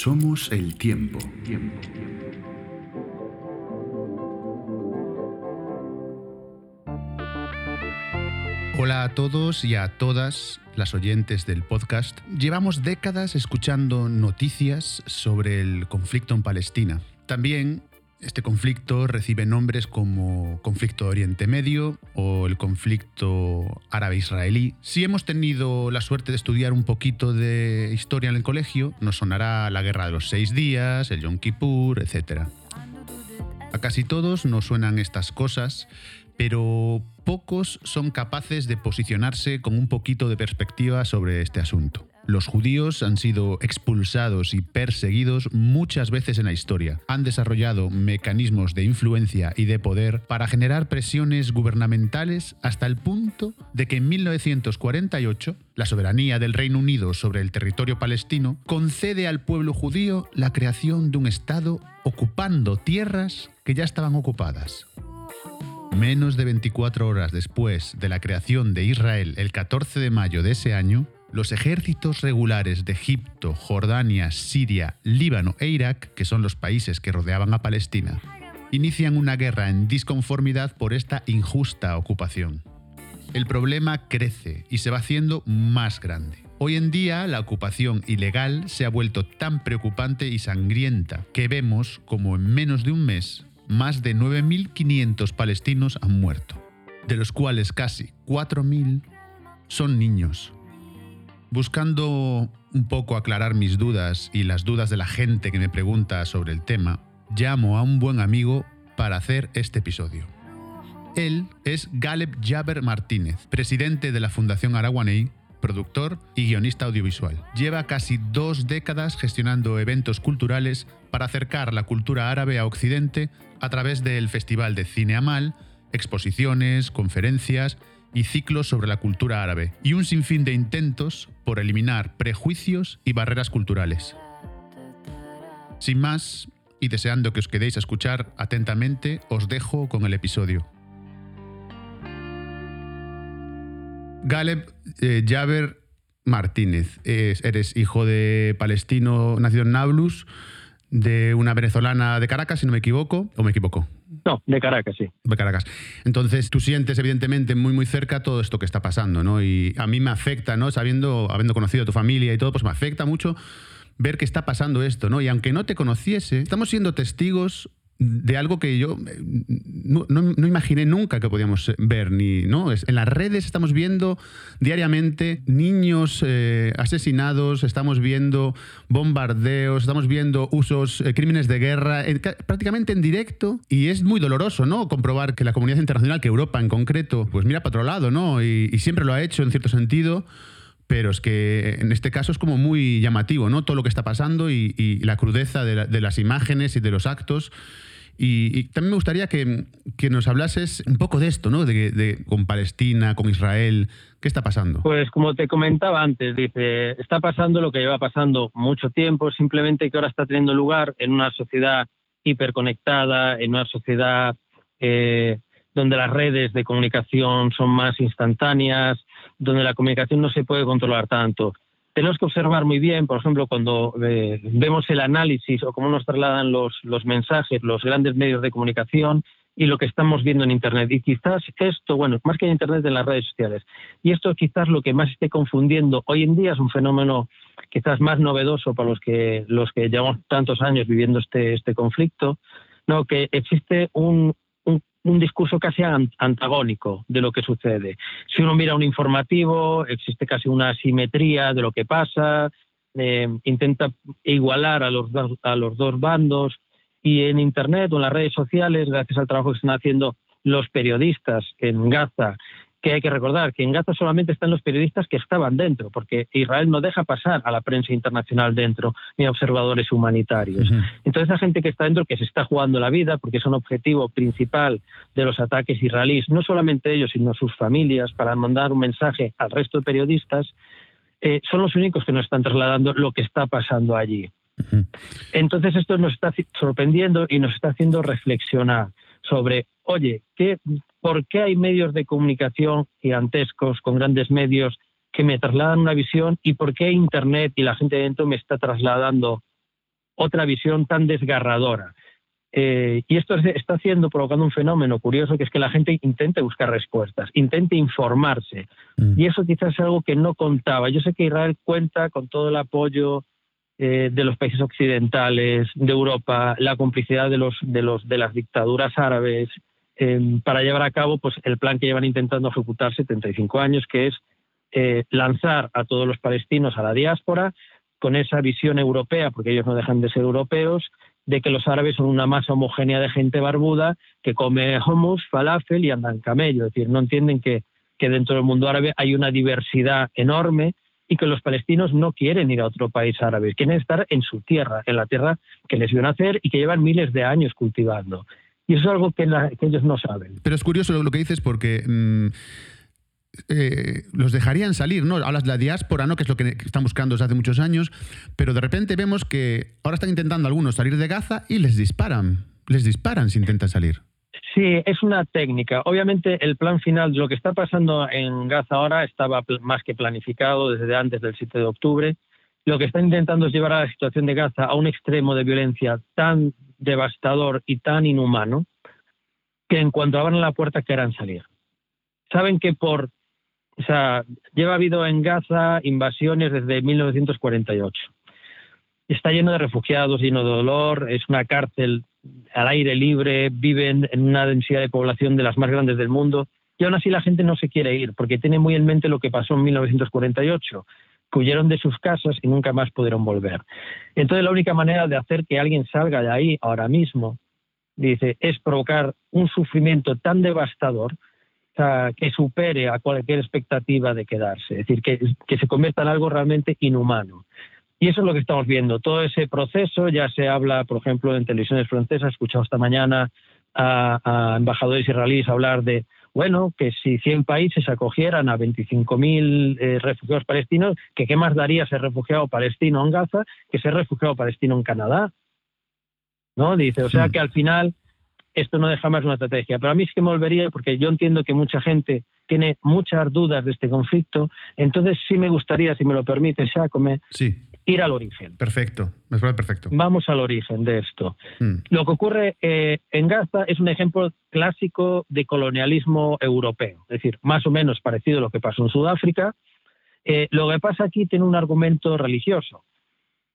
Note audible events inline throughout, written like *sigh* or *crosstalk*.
Somos el tiempo. Hola a todos y a todas las oyentes del podcast. Llevamos décadas escuchando noticias sobre el conflicto en Palestina. También este conflicto recibe nombres como conflicto de Oriente Medio o el conflicto árabe-israelí. Si hemos tenido la suerte de estudiar un poquito de historia en el colegio, nos sonará la Guerra de los Seis Días, el Yom Kippur, etc. A casi todos nos suenan estas cosas, pero pocos son capaces de posicionarse con un poquito de perspectiva sobre este asunto. Los judíos han sido expulsados y perseguidos muchas veces en la historia. Han desarrollado mecanismos de influencia y de poder para generar presiones gubernamentales hasta el punto de que en 1948 la soberanía del Reino Unido sobre el territorio palestino concede al pueblo judío la creación de un Estado ocupando tierras que ya estaban ocupadas. Menos de 24 horas después de la creación de Israel el 14 de mayo de ese año, los ejércitos regulares de Egipto, Jordania, Siria, Líbano e Irak, que son los países que rodeaban a Palestina, inician una guerra en disconformidad por esta injusta ocupación. El problema crece y se va haciendo más grande. Hoy en día la ocupación ilegal se ha vuelto tan preocupante y sangrienta que vemos como en menos de un mes más de 9.500 palestinos han muerto, de los cuales casi 4.000 son niños, Buscando un poco aclarar mis dudas y las dudas de la gente que me pregunta sobre el tema, llamo a un buen amigo para hacer este episodio. Él es Galeb Jaber Martínez, presidente de la Fundación Araguaney, productor y guionista audiovisual. Lleva casi dos décadas gestionando eventos culturales para acercar la cultura árabe a Occidente a través del Festival de Cine Amal, exposiciones, conferencias y ciclos sobre la cultura árabe, y un sinfín de intentos por eliminar prejuicios y barreras culturales. Sin más, y deseando que os quedéis a escuchar atentamente, os dejo con el episodio. Galeb eh, Jaber Martínez, eres hijo de palestino nacido en Nablus, de una venezolana de Caracas, si no me equivoco, o me equivoco. No, de Caracas, sí. De Caracas. Entonces, tú sientes evidentemente muy, muy cerca todo esto que está pasando, ¿no? Y a mí me afecta, ¿no? Sabiendo, habiendo conocido a tu familia y todo, pues me afecta mucho ver que está pasando esto, ¿no? Y aunque no te conociese, estamos siendo testigos de algo que yo eh, no, imaginé nunca que podíamos ver. Ni, ¿no? En las redes estamos viendo diariamente niños eh, asesinados, estamos viendo bombardeos, estamos viendo usos, eh, crímenes de guerra, prácticamente en directo. Y es muy doloroso ¿no? comprobar que la comunidad internacional, que Europa en concreto, pues mira para otro lado, ¿no? y, siempre lo ha hecho en cierto sentido pero es que en este caso es como muy llamativo, ¿no? Todo lo que está pasando y, la crudeza de, las imágenes y de los actos. Y, también me gustaría que, nos hablases un poco de esto, ¿no? De, con Palestina, con Israel. ¿Qué está pasando? Pues como te comentaba antes, dice, está pasando lo que lleva pasando mucho tiempo, simplemente que ahora está teniendo lugar en una sociedad hiperconectada, en una sociedad eh, donde las redes de comunicación son más instantáneas, donde la comunicación no se puede controlar tanto tenemos que observar muy bien, por ejemplo, cuando eh, vemos el análisis o cómo nos trasladan los, mensajes, los grandes medios de comunicación y lo que estamos viendo en Internet. Y quizás esto, bueno, más que en Internet, en las redes sociales. Y esto quizás lo que más esté confundiendo hoy en día es un fenómeno quizás más novedoso para los que, los que llevamos tantos años viviendo este, este conflicto, ¿no? que existe un, un discurso casi antagónico de lo que sucede. Si uno mira un informativo, existe casi una asimetría de lo que pasa, eh, intenta igualar a los, a los dos bandos y en Internet o en las redes sociales, gracias al trabajo que están haciendo los periodistas en Gaza que hay que recordar que en Gaza solamente están los periodistas que estaban dentro, porque Israel no deja pasar a la prensa internacional dentro, ni a observadores humanitarios. Entonces, la gente que está dentro, que se está jugando la vida, porque es un objetivo principal de los ataques israelíes, no solamente ellos, sino sus familias, para mandar un mensaje al resto de periodistas, eh, son los únicos que nos están trasladando lo que está pasando allí. Entonces, esto nos está sorprendiendo y nos está haciendo reflexionar sobre, oye, ¿qué, ¿por qué hay medios de comunicación gigantescos, con grandes medios, que me trasladan una visión y por qué Internet y la gente dentro me está trasladando otra visión tan desgarradora. Eh, y esto está haciendo, provocando un fenómeno curioso, que es que la gente intente buscar respuestas, intente informarse. Mm. Y eso quizás es algo que no contaba. Yo sé que Israel cuenta con todo el apoyo eh, de los países occidentales, de Europa, la complicidad de, los, de, los, de las dictaduras árabes, em, para llevar a cabo pues, el plan que llevan intentando ejecutar 75 años, que es eh, lanzar a todos los palestinos a la diáspora con esa visión europea, porque ellos no dejan de ser europeos, de que los árabes son una masa homogénea de gente barbuda que come hummus, falafel y andan camello. Es decir, no entienden que, que dentro del mundo árabe hay una diversidad enorme y que los palestinos no quieren ir a otro país árabe, quieren estar en su tierra, en la tierra que les vio nacer y que llevan miles de años cultivando. Y eso es algo que, ellos no saben. Pero es curioso lo, que dices porque... Mm, eh, los dejarían salir, ¿no? Hablas de la diáspora, ¿no? Que es lo que están buscando desde hace muchos años, pero de repente vemos que ahora están intentando algunos salir de Gaza y les disparan, les disparan si intentan salir. Sí, es una técnica. Obviamente el plan final, lo que está pasando en Gaza ahora estaba más que planificado desde antes del 7 de octubre. Lo que están intentando es llevar a la situación de Gaza a un extremo de violencia tan devastador y tan inhumano que en cuanto abran la puerta quieran salir. Saben que por, o sea, lleva habido en Gaza invasiones desde 1948. Está lleno de refugiados, lleno de dolor, es una cárcel al aire libre, viven en una densidad de población de las más grandes del mundo, y aún así la gente no se quiere ir, porque tiene muy en mente lo que pasó en 1948, que huyeron de sus casas y nunca más pudieron volver. Entonces la única manera de hacer que alguien salga de ahí ahora mismo, dice, es provocar un sufrimiento tan devastador que supere a cualquier expectativa de quedarse, es decir, que, se convierta en algo realmente inhumano. Y eso es lo que estamos viendo. Todo ese proceso ya se habla, por ejemplo, en televisiones francesas. He escuchado esta mañana a, embajadores israelíes hablar de, bueno, que si 100 países acogieran a 25.000 eh, refugiados palestinos, que qué más daría ser refugiado palestino en Gaza que ser refugiado palestino en Canadá. ¿No? Dice, o sea que al final esto no deja más una estrategia. Pero a mí es que me volvería, porque yo entiendo que mucha gente tiene muchas dudas de este conflicto, entonces sí me gustaría, si me lo permite, Shakome, sí ir al origen. Perfecto, me parece perfecto. Vamos al origen de esto. Hmm. Lo que ocurre eh, en Gaza es un ejemplo clásico de colonialismo europeo, es decir, más o menos parecido a lo que pasó en Sudáfrica. Eh, lo que pasa aquí tiene un argumento religioso.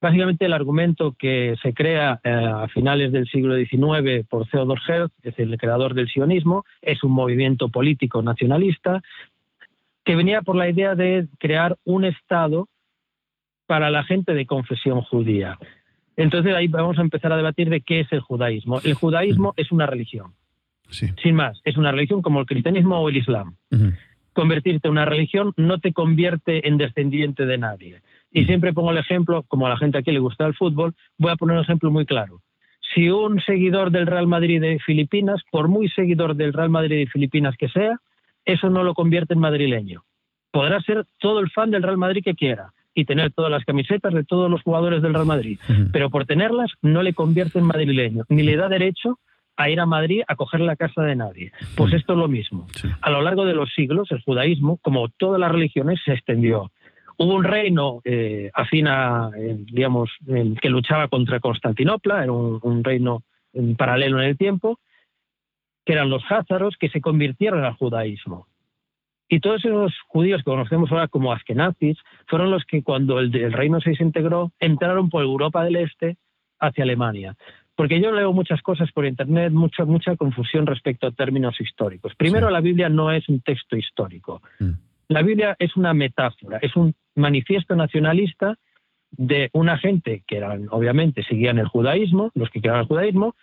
Básicamente el argumento que se crea eh, a finales del siglo XIX por Theodor Herzl, es el creador del sionismo, es un movimiento político nacionalista que venía por la idea de crear un Estado para la gente de confesión judía. Entonces ahí vamos a empezar a debatir de qué es el judaísmo. El judaísmo es una religión. Sin más, es una religión como el cristianismo o el islam. Convertirte en una religión no te convierte en descendiente de nadie. Y siempre pongo el ejemplo, como a la gente aquí le gusta el fútbol, voy a poner un ejemplo muy claro. Si un seguidor del Real Madrid de Filipinas, por muy seguidor del Real Madrid de Filipinas que sea, eso no lo convierte en madrileño. Podrá ser todo el fan del Real Madrid que quiera, y tener todas las camisetas de todos los jugadores del Real Madrid. Pero por tenerlas no le convierte en madrileño, ni le da derecho a ir a Madrid a coger la casa de nadie. Pues esto es lo mismo. A lo largo de los siglos, el judaísmo, como todas las religiones, se extendió. Hubo un reino eh, eh, digamos, que luchaba contra Constantinopla, era un, reino paralelo en el tiempo, que eran los házaros, que se convirtieron al judaísmo. Y todos esos judíos que conocemos ahora como askenazis fueron los que cuando el, reino se desintegró entraron por Europa del Este hacia Alemania. Porque yo leo muchas cosas por internet, mucha, mucha confusión respecto a términos históricos. Primero, la Biblia no es un texto histórico. Mm. La Biblia es una metáfora, es un manifiesto nacionalista de una gente que eran, obviamente, seguían el judaísmo, los que creaban el judaísmo,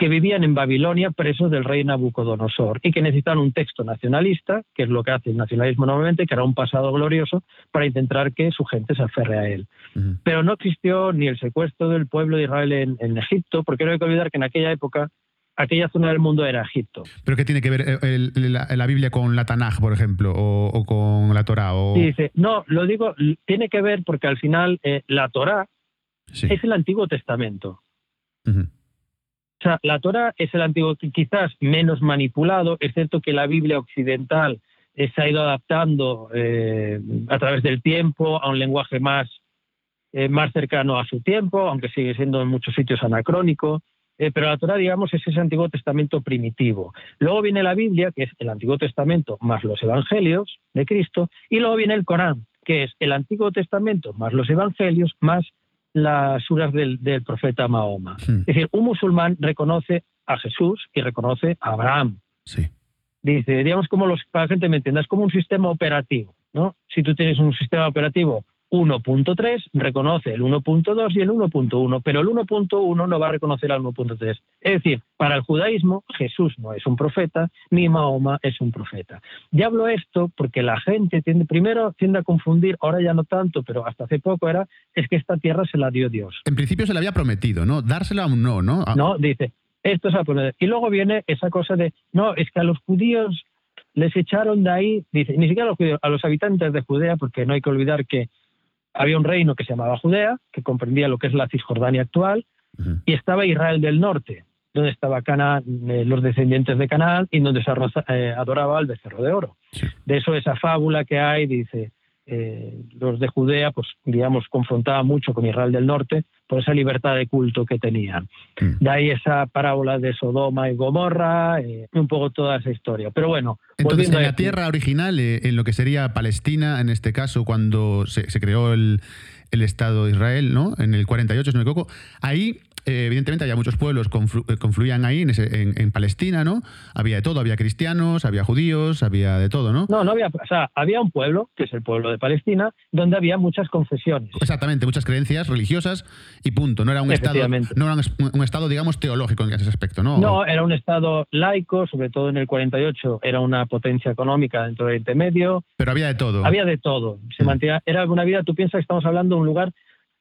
que vivían en Babilonia presos del rey Nabucodonosor y que necesitaban un texto nacionalista, que es lo que hace el nacionalismo normalmente, que era un pasado glorioso, para intentar que su gente se aferre a él. Pero no existió ni el secuestro del pueblo de Israel en, Egipto, porque no hay que olvidar que en aquella época aquella zona del mundo era Egipto. ¿Pero qué tiene que ver eh, la, Biblia con la Tanaj, por ejemplo, o, con la Torá? O... dice, no, lo digo, tiene que ver porque al final eh, la Torá es el Antiguo Testamento. O sea, la Torah es el antiguo quizás menos manipulado, excepto que la Biblia occidental se ha ido adaptando eh, a través del tiempo a un lenguaje más, eh, más cercano a su tiempo, aunque sigue siendo en muchos sitios anacrónico. Eh, pero la Torah, digamos, es ese Antiguo Testamento primitivo. Luego viene la Biblia, que es el Antiguo Testamento más los Evangelios de Cristo, y luego viene el Corán, que es el Antiguo Testamento más los Evangelios más las suras del, profeta Mahoma. Hmm. Es decir, un musulmán reconoce a Jesús y reconoce a Abraham. Sí. Dice, digamos, como los, para que la gente me entienda, es como un sistema operativo. ¿no? Si tú tienes un sistema operativo 1.3 reconoce el 1.2 y el 1.1, pero el 1.1 no va a reconocer al 1.3. Es decir, para el judaísmo Jesús no es un profeta, ni Mahoma es un profeta. Ya hablo esto porque la gente tiende, primero tiende a confundir, ahora ya no tanto, pero hasta hace poco era, es que esta tierra se la dio Dios. En principio se le había prometido, ¿no? Dársela un no, ¿no? No, dice, esto es a poner. Y luego viene esa cosa de, no, es que a los judíos les echaron de ahí, dice, ni siquiera a los judíos, a los habitantes de Judea, porque no hay que olvidar que había un reino que se llamaba Judea, que comprendía lo que es la Cisjordania actual, y estaba Israel del norte, donde estaba Canaán, eh, los descendientes de Canaán y donde se eh, adoraba al becerro de oro. De eso esa fábula que hay, dice, eh, los de Judea, pues digamos, confrontaban mucho con Israel del norte por esa libertad de culto que tenían. Mm. De ahí esa parábola de Sodoma y Gomorra, eh, un poco toda esa historia. Pero bueno. Entonces, en la tierra original, eh, en lo que sería Palestina, en este caso, cuando se, se creó el, el Estado de Israel, ¿no? En el 48, si no me equivoco, ahí eh, evidentemente había muchos pueblos que confluían ahí en, Palestina, ¿no? Había de todo, había cristianos, había judíos, había de todo, ¿no? No, no había, o sea, había un pueblo, que es el pueblo de Palestina, donde había muchas confesiones. Exactamente, muchas creencias religiosas y punto. No era un estado, no era un, estado, digamos, teológico en ese aspecto, ¿no? No, era un estado laico, sobre todo en el 48, era una potencia económica dentro del Oriente Medio. Pero había de todo. Había de todo. Se mm. mantenía, era una vida, tú piensas que estamos hablando de un lugar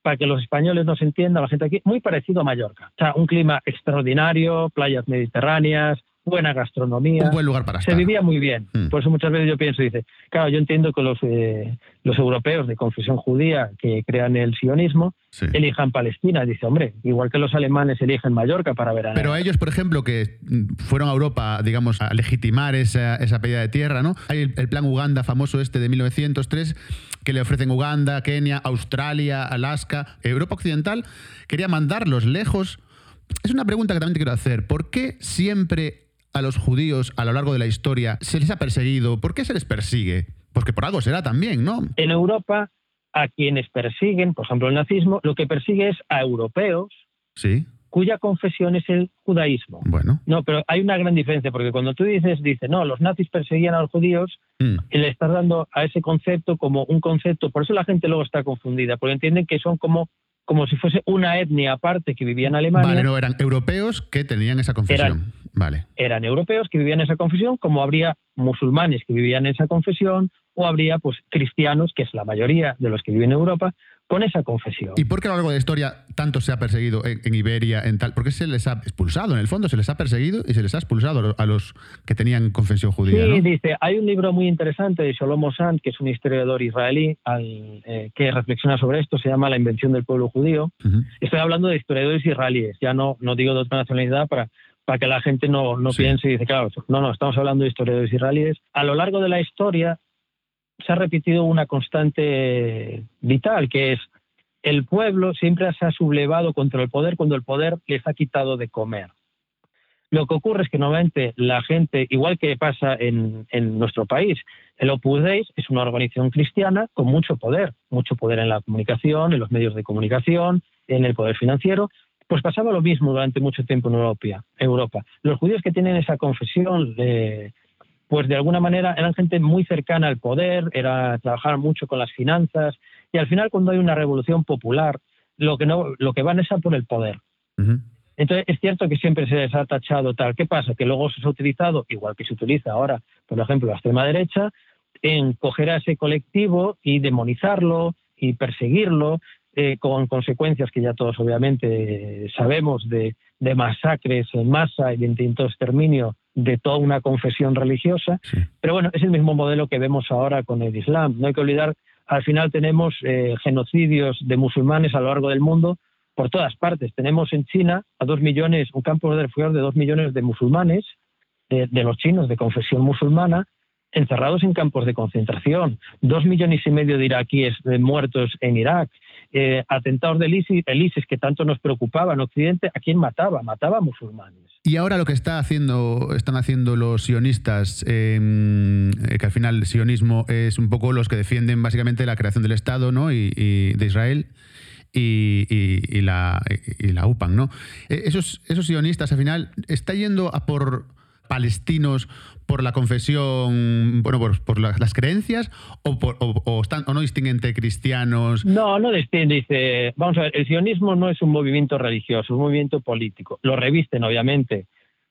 para que los españoles nos entiendan, la gente aquí, muy parecido a Mallorca. O sea, un clima extraordinario, playas mediterráneas, buena gastronomía. Un buen lugar para estar. Se vivía muy bien. Mm. Por eso muchas veces yo pienso, dice, claro, yo entiendo que los, eh, los europeos de confesión judía que crean el sionismo elijan Palestina. Dice, hombre, igual que los alemanes eligen Mallorca para ver Pero a ellos, por ejemplo, que fueron a Europa, digamos, a legitimar esa, esa pedida de tierra, ¿no? Hay el, el plan Uganda famoso este de 1903 que le ofrecen Uganda, Kenia, Australia, Alaska, Europa Occidental. Quería mandarlos lejos. Es una pregunta que también te quiero hacer. ¿Por qué siempre a los judíos a lo largo de la historia se les ha perseguido? ¿Por qué se les persigue? Porque por algo será también, ¿no? En Europa, a quienes persiguen, por ejemplo, el nazismo, lo que persigue es a europeos sí. cuya confesión es el judaísmo. Bueno. No, pero hay una gran diferencia, porque cuando tú dices, dice, no, los nazis perseguían a los judíos, mm. y le estás dando a ese concepto como un concepto, por eso la gente luego está confundida, porque entienden que son como como si fuese una etnia aparte que vivía en Alemania. Vale, no, eran europeos que tenían esa confesión. vale. Eran europeos que vivían esa confesión, como habría musulmanes que vivían en esa confesión, o habría pues cristianos, que es la mayoría de los que viven en Europa, con esa confesión. ¿Y por qué a lo largo de la historia tanto se ha perseguido en, Iberia, en tal? ¿Por qué se les ha expulsado? En el fondo se les ha perseguido y se les ha expulsado a los que tenían confesión judía. Sí, dice, hay un libro muy interesante de Shlomo Sand, que es un historiador israelí, eh, que reflexiona sobre esto, se llama La invención del pueblo judío. Estoy hablando de historiadores israelíes, ya no, no digo de otra nacionalidad para, para que la gente no, no piense y dice, claro, no, no, estamos hablando de historiadores israelíes. A lo largo de la historia se ha repetido una constante vital, que es el pueblo siempre se ha sublevado contra el poder cuando el poder les ha quitado de comer. Lo que ocurre es que normalmente la gente, igual que pasa en, nuestro país, el Opus Dei es una organización cristiana con mucho poder, mucho poder en la comunicación, en los medios de comunicación, en el poder financiero, pues pasaba lo mismo durante mucho tiempo en Europa. Europa. Los judíos que tienen esa confesión de, pues de alguna manera eran gente muy cercana al poder, era trabajar mucho con las finanzas y al final cuando hay una revolución popular lo que no lo que van es a por el poder. Entonces es cierto que siempre se les ha tachado tal. ¿Qué pasa? Que luego se ha utilizado, igual que se utiliza ahora, por ejemplo, la extrema derecha, en coger a ese colectivo y demonizarlo y perseguirlo eh, con consecuencias que ya todos obviamente sabemos de, de masacres en masa y de intentos de exterminio de toda una confesión religiosa. Pero bueno, es el mismo modelo que vemos ahora con el Islam. No hay que olvidar, al final tenemos eh, genocidios de musulmanes a lo largo del mundo por todas partes. Tenemos en China a dos millones, un campo de refugiados de dos millones de musulmanes, de, los chinos de confesión musulmana, encerrados en campos de concentración, dos millones y medio de iraquíes muertos en Irak, eh, atentados del ISIS, el ISIS que tanto nos preocupaba en Occidente, ¿a quién mataba? Mataba a musulmanes. Y ahora lo que están haciendo los sionistas, em, eh, que al final el sionismo es un poco los que defienden básicamente la creación del Estado ¿no? y, de Israel. Y, la, y UPAN, ¿no? E, esos, esos sionistas al final está yendo a por palestinos por la confesión, bueno, por, las creencias o, por, o, están, o no distinguen entre cristianos? No, no distinguen. Dice, vamos a ver, el sionismo no es un movimiento religioso, es un movimiento político. Lo revisten, obviamente.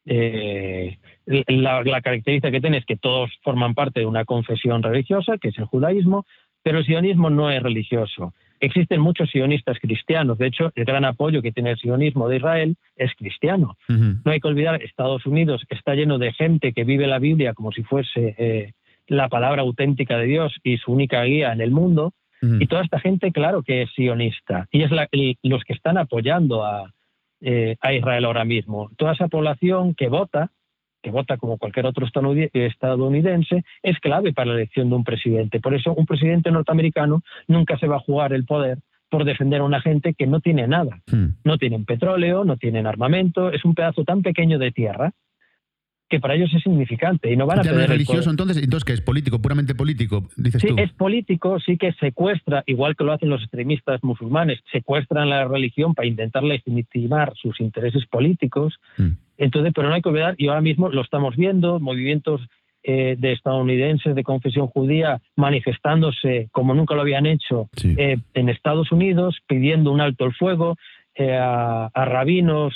Eh, la, la, característica que tiene es que todos forman parte de una confesión religiosa, que es el judaísmo, pero el sionismo no es religioso. Existen muchos sionistas cristianos. De hecho, el gran apoyo que tiene el sionismo de Israel es cristiano. No hay que olvidar, Estados Unidos está lleno de gente que vive la Biblia como si fuese eh, la palabra auténtica de Dios y su única guía en el mundo. Y toda esta gente, claro que es sionista. Y es los que están apoyando a, eh, a Israel ahora mismo. Toda esa población que vota que vota como cualquier otro estadounidense, es clave para la elección de un presidente. Por eso un presidente norteamericano nunca se va a jugar el poder por defender a una gente que no tiene nada. Hmm. No tienen petróleo, no tienen armamento, es un pedazo tan pequeño de tierra que para ellos es significante y no van a religioso entonces entonces que es político puramente político dices sí tú. es político sí que secuestra igual que lo hacen los extremistas musulmanes secuestran la religión para intentar legitimar sus intereses políticos hmm. Entonces pero no hay que olvidar y ahora mismo lo estamos viendo movimientos eh, de estadounidenses de confesión judía manifestándose como nunca lo habían hecho eh, en Estados Unidos pidiendo un alto el fuego eh, a, a rabinos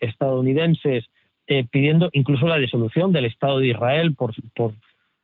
estadounidenses eh, pidiendo incluso la disolución del Estado de Israel por, por,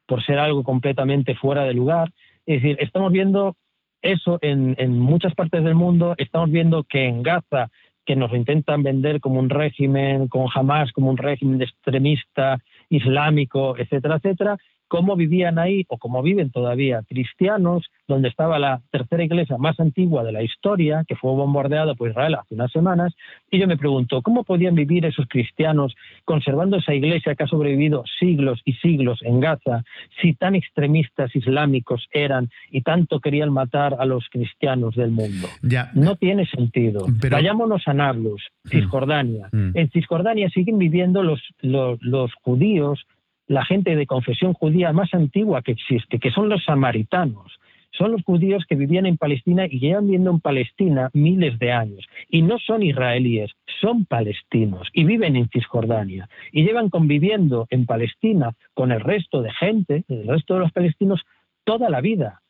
por, ser algo completamente fuera de lugar. Es decir, estamos viendo eso en, en muchas partes del mundo, estamos viendo que en Gaza, que nos intentan vender como un régimen, con Hamas como un régimen extremista, islámico, etcétera, etcétera, cómo vivían ahí o cómo viven todavía cristianos, donde estaba la tercera iglesia más antigua de la historia, que fue bombardeada por Israel hace unas semanas, y yo me pregunto, ¿cómo podían vivir esos cristianos conservando esa iglesia que ha sobrevivido siglos y siglos en Gaza, si tan extremistas islámicos eran y tanto querían matar a los cristianos del mundo? Ya. No tiene sentido. Vayámonos a Nablus, mm. Cisjordania. Mm. En Cisjordania siguen viviendo los, los, los judíos la gente de confesión judía más antigua que existe, que son los samaritanos. Son los judíos que vivían en Palestina y llevan viviendo en Palestina miles de años. Y no son israelíes, son palestinos y viven en Cisjordania. Y llevan conviviendo en Palestina con el resto de gente, el resto de los palestinos, toda la vida.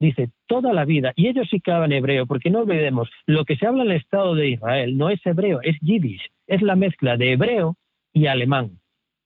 Dice, toda la vida. Y ellos sí que hablan hebreo, porque no olvidemos, lo que se habla en el Estado de Israel no es hebreo, es yiddish. Es la mezcla de hebreo y alemán.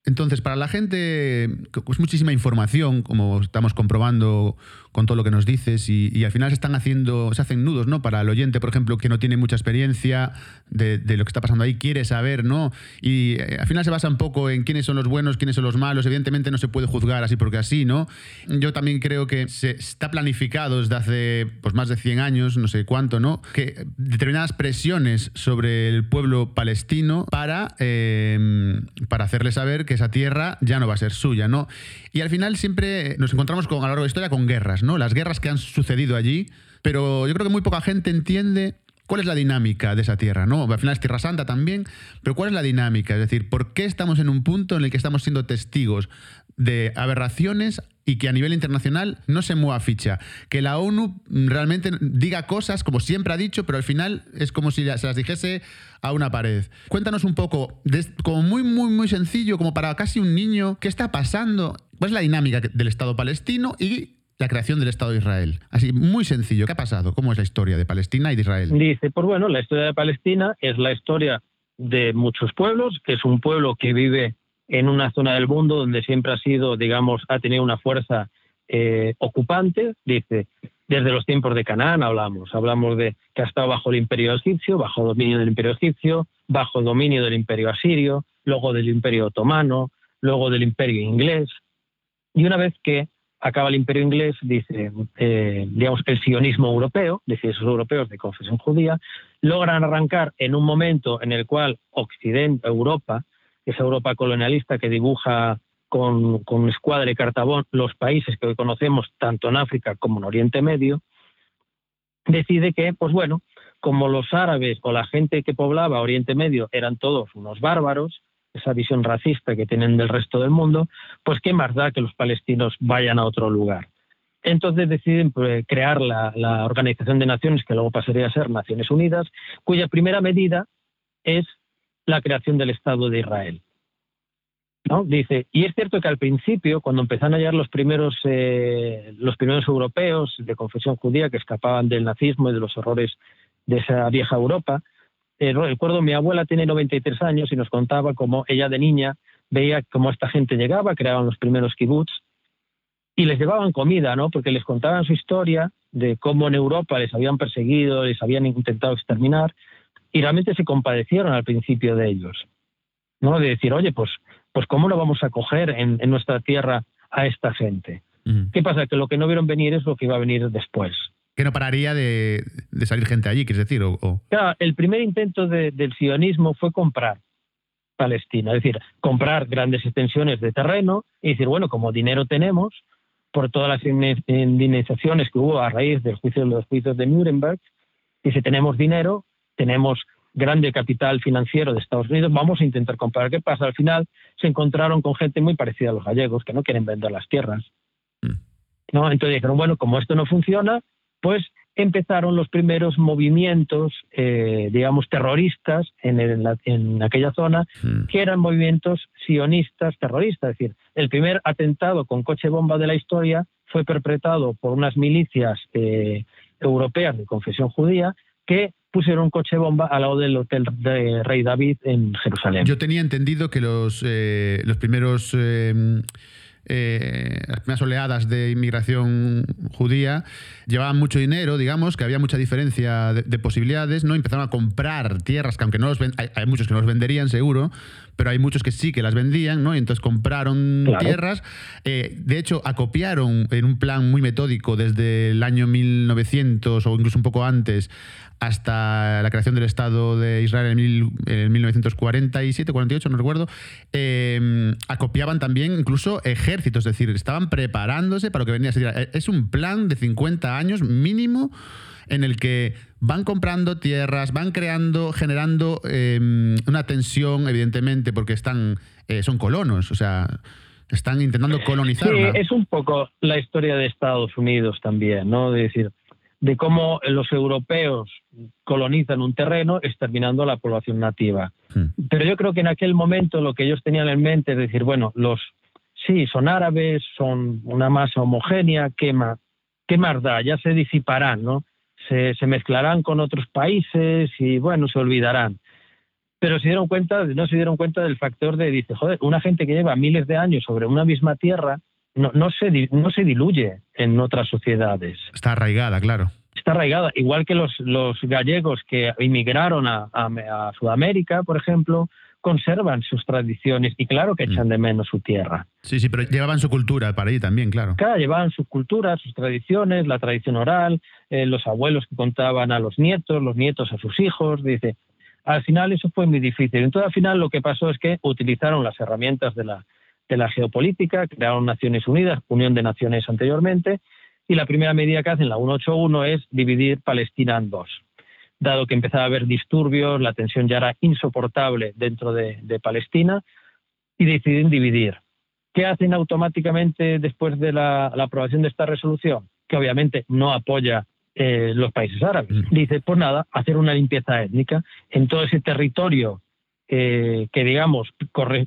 Entonces, para la gente, es muchísima información, como estamos comprobando con todo lo que nos dices, y, al final se están haciendo, se hacen nudos, ¿no? Para el oyente, por ejemplo, que no tiene mucha experiencia de, lo que está pasando ahí, quiere saber, ¿no? Y eh, al final se basa un poco en quiénes son los buenos, quiénes son los malos. Evidentemente no se puede juzgar así porque así, ¿no? Yo también creo que se está planificado desde hace pues, más de 100 años, no sé cuánto, ¿no? Que determinadas presiones sobre el pueblo palestino para, eh, para hacerle saber que esa tierra ya no va a ser suya, ¿no? Y al final siempre nos encontramos con, a lo largo de la historia con guerras, ¿no? Las guerras que han sucedido allí, pero yo creo que muy poca gente entiende cuál es la dinámica de esa tierra, ¿no? Al final es Tierra Santa también, pero ¿cuál es la dinámica? Es decir, ¿por qué estamos en un punto en el que estamos siendo testigos de aberraciones y que a nivel internacional no se mueva ficha. Que la ONU realmente diga cosas como siempre ha dicho, pero al final es como si se las dijese a una pared. Cuéntanos un poco, como muy, muy, muy sencillo, como para casi un niño, ¿qué está pasando? ¿Cuál es la dinámica del Estado palestino y la creación del Estado de Israel? Así, muy sencillo. ¿Qué ha pasado? ¿Cómo es la historia de Palestina y de Israel? Dice, pues bueno, la historia de Palestina es la historia de muchos pueblos, que es un pueblo que vive en una zona del mundo donde siempre ha sido, digamos, ha tenido una fuerza eh, ocupante, dice, desde los tiempos de Canaán hablamos, hablamos de que ha estado bajo el imperio egipcio, bajo dominio del imperio egipcio, bajo dominio del imperio asirio, luego del imperio otomano, luego del imperio inglés, y una vez que acaba el imperio inglés, dice, eh, digamos, el sionismo europeo, dice esos europeos de confesión judía, logran arrancar en un momento en el cual Occidente, Europa, esa Europa colonialista que dibuja con, con escuadra y cartabón los países que hoy conocemos tanto en África como en Oriente Medio, decide que, pues bueno, como los árabes o la gente que poblaba Oriente Medio eran todos unos bárbaros, esa visión racista que tienen del resto del mundo, pues qué más da que los palestinos vayan a otro lugar. Entonces deciden pues, crear la, Organización de Naciones, que luego pasaría a ser Naciones Unidas, cuya primera medida es la creación del Estado de Israel. ¿No? Dice, y es cierto que al principio, cuando empezaron a llegar los primeros, eh, los primeros europeos de confesión judía que escapaban del nazismo y de los horrores de esa vieja Europa, eh, recuerdo, mi abuela tiene 93 años y nos contaba cómo ella de niña veía cómo esta gente llegaba, creaban los primeros kibbutz y les llevaban comida, ¿no? Porque les contaban su historia de cómo en Europa les habían perseguido, les habían intentado exterminar y realmente se compadecieron al principio de ellos, ¿no? De decir, oye, pues, pues ¿cómo lo vamos a coger en, nuestra tierra a esta gente? ¿Qué pasa? Que lo que no vieron venir es lo que iba a venir después que no pararía de, salir gente allí, quieres decir. O, el primer intento del sionismo fue comprar Palestina, es decir, comprar grandes extensiones de terreno y decir, bueno, como dinero tenemos, por todas las indemnizaciones que hubo a raíz del juicio de los juicios de Nuremberg, y si tenemos dinero, tenemos grande capital financiero de Estados Unidos, vamos a intentar comprar. ¿Qué pasa? Al final se encontraron con gente muy parecida a los gallegos, que no quieren vender las tierras. Mm. ¿no? Entonces dijeron, bueno, como esto no funciona, pues empezaron los primeros movimientos, eh, digamos, terroristas en, aquella zona, hmm. que eran movimientos sionistas terroristas. Es decir, el primer atentado con coche bomba de la historia fue perpetrado por unas milicias eh, europeas de confesión judía que pusieron un coche bomba al lado del hotel de Rey David en Jerusalén. Yo tenía entendido que los, eh, los primeros eh, las primeras oleadas de inmigración judía llevaban mucho dinero, digamos, que había mucha diferencia de, posibilidades, ¿no? Empezaron a comprar tierras que aunque no los hay, hay, muchos que no los venderían seguro, pero hay muchos que sí que las vendían, ¿no? Y entonces compraron tierras. Eh, de hecho, acopiaron en un plan muy metódico desde el año 1900 o incluso un poco antes hasta la creación del Estado de Israel en, 1947, 48, no recuerdo, eh, acopiaban también incluso ejércitos, es decir, estaban preparándose para lo que venía. Es un plan de 50 años mínimo en el que van comprando tierras, van creando, generando em, una tensión, evidentemente, porque están, eh, son colonos, o sea, están intentando colonizar. Sí, es un poco la historia de Estados Unidos también, ¿no? De decir, de cómo los europeos colonizan un terreno exterminando a la población nativa. Hmm. Pero yo creo que en aquel momento lo que ellos tenían en mente es decir, bueno, los sí, son árabes, son una masa homogénea, ¿qué más, qué más da? Ya se disiparán, ¿no? se, mezclarán con otros países y bueno, se olvidarán. Pero se dieron cuenta, no se dieron cuenta del factor de, dice, joder, una gente que lleva miles de años sobre una misma tierra no, no, se, no se diluye en otras sociedades. Está arraigada, claro. Está arraigada, igual que los, los gallegos que inmigraron a, a Sudamérica, por ejemplo, conservan sus tradiciones y claro que echan mm. de menos su tierra. Sí, sí, pero llevaban su cultura para allí también, claro. Claro, llevaban su cultura, sus tradiciones, la tradición oral, eh, los abuelos que contaban a los nietos, los nietos a sus hijos, dice. Al final eso fue muy difícil. Entonces al final lo que pasó es que utilizaron las herramientas de la, de la geopolítica, crearon Naciones Unidas, Unión de Naciones anteriormente, y la primera medida que hacen, la 181, es dividir Palestina en dos dado que empezaba a haber disturbios, la tensión ya era insoportable dentro de, Palestina, y deciden dividir. ¿Qué hacen automáticamente después de la, aprobación de esta resolución? Que obviamente no apoya eh, los países árabes. Mm. Dice, pues nada, hacer una limpieza étnica en todo ese territorio eh, que, digamos,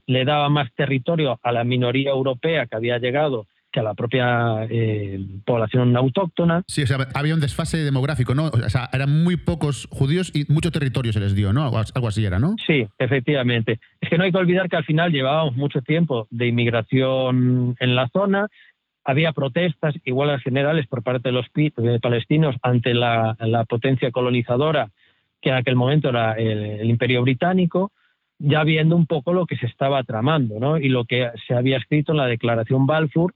le daba más territorio a la minoría europea que había llegado que a la propia eh, población autóctona. Sí, o sea, había un desfase demográfico, ¿no? O sea, eran muy pocos judíos y mucho territorio se les dio, ¿no? Algo así era, ¿no? Sí, efectivamente. Es que no hay que olvidar que al final llevábamos mucho tiempo de inmigración en la zona, había protestas iguales generales por parte de los palestinos ante la, potencia colonizadora que en aquel momento era el, Imperio Británico, ya viendo un poco lo que se estaba tramando ¿no? y lo que se había escrito en la Declaración Balfour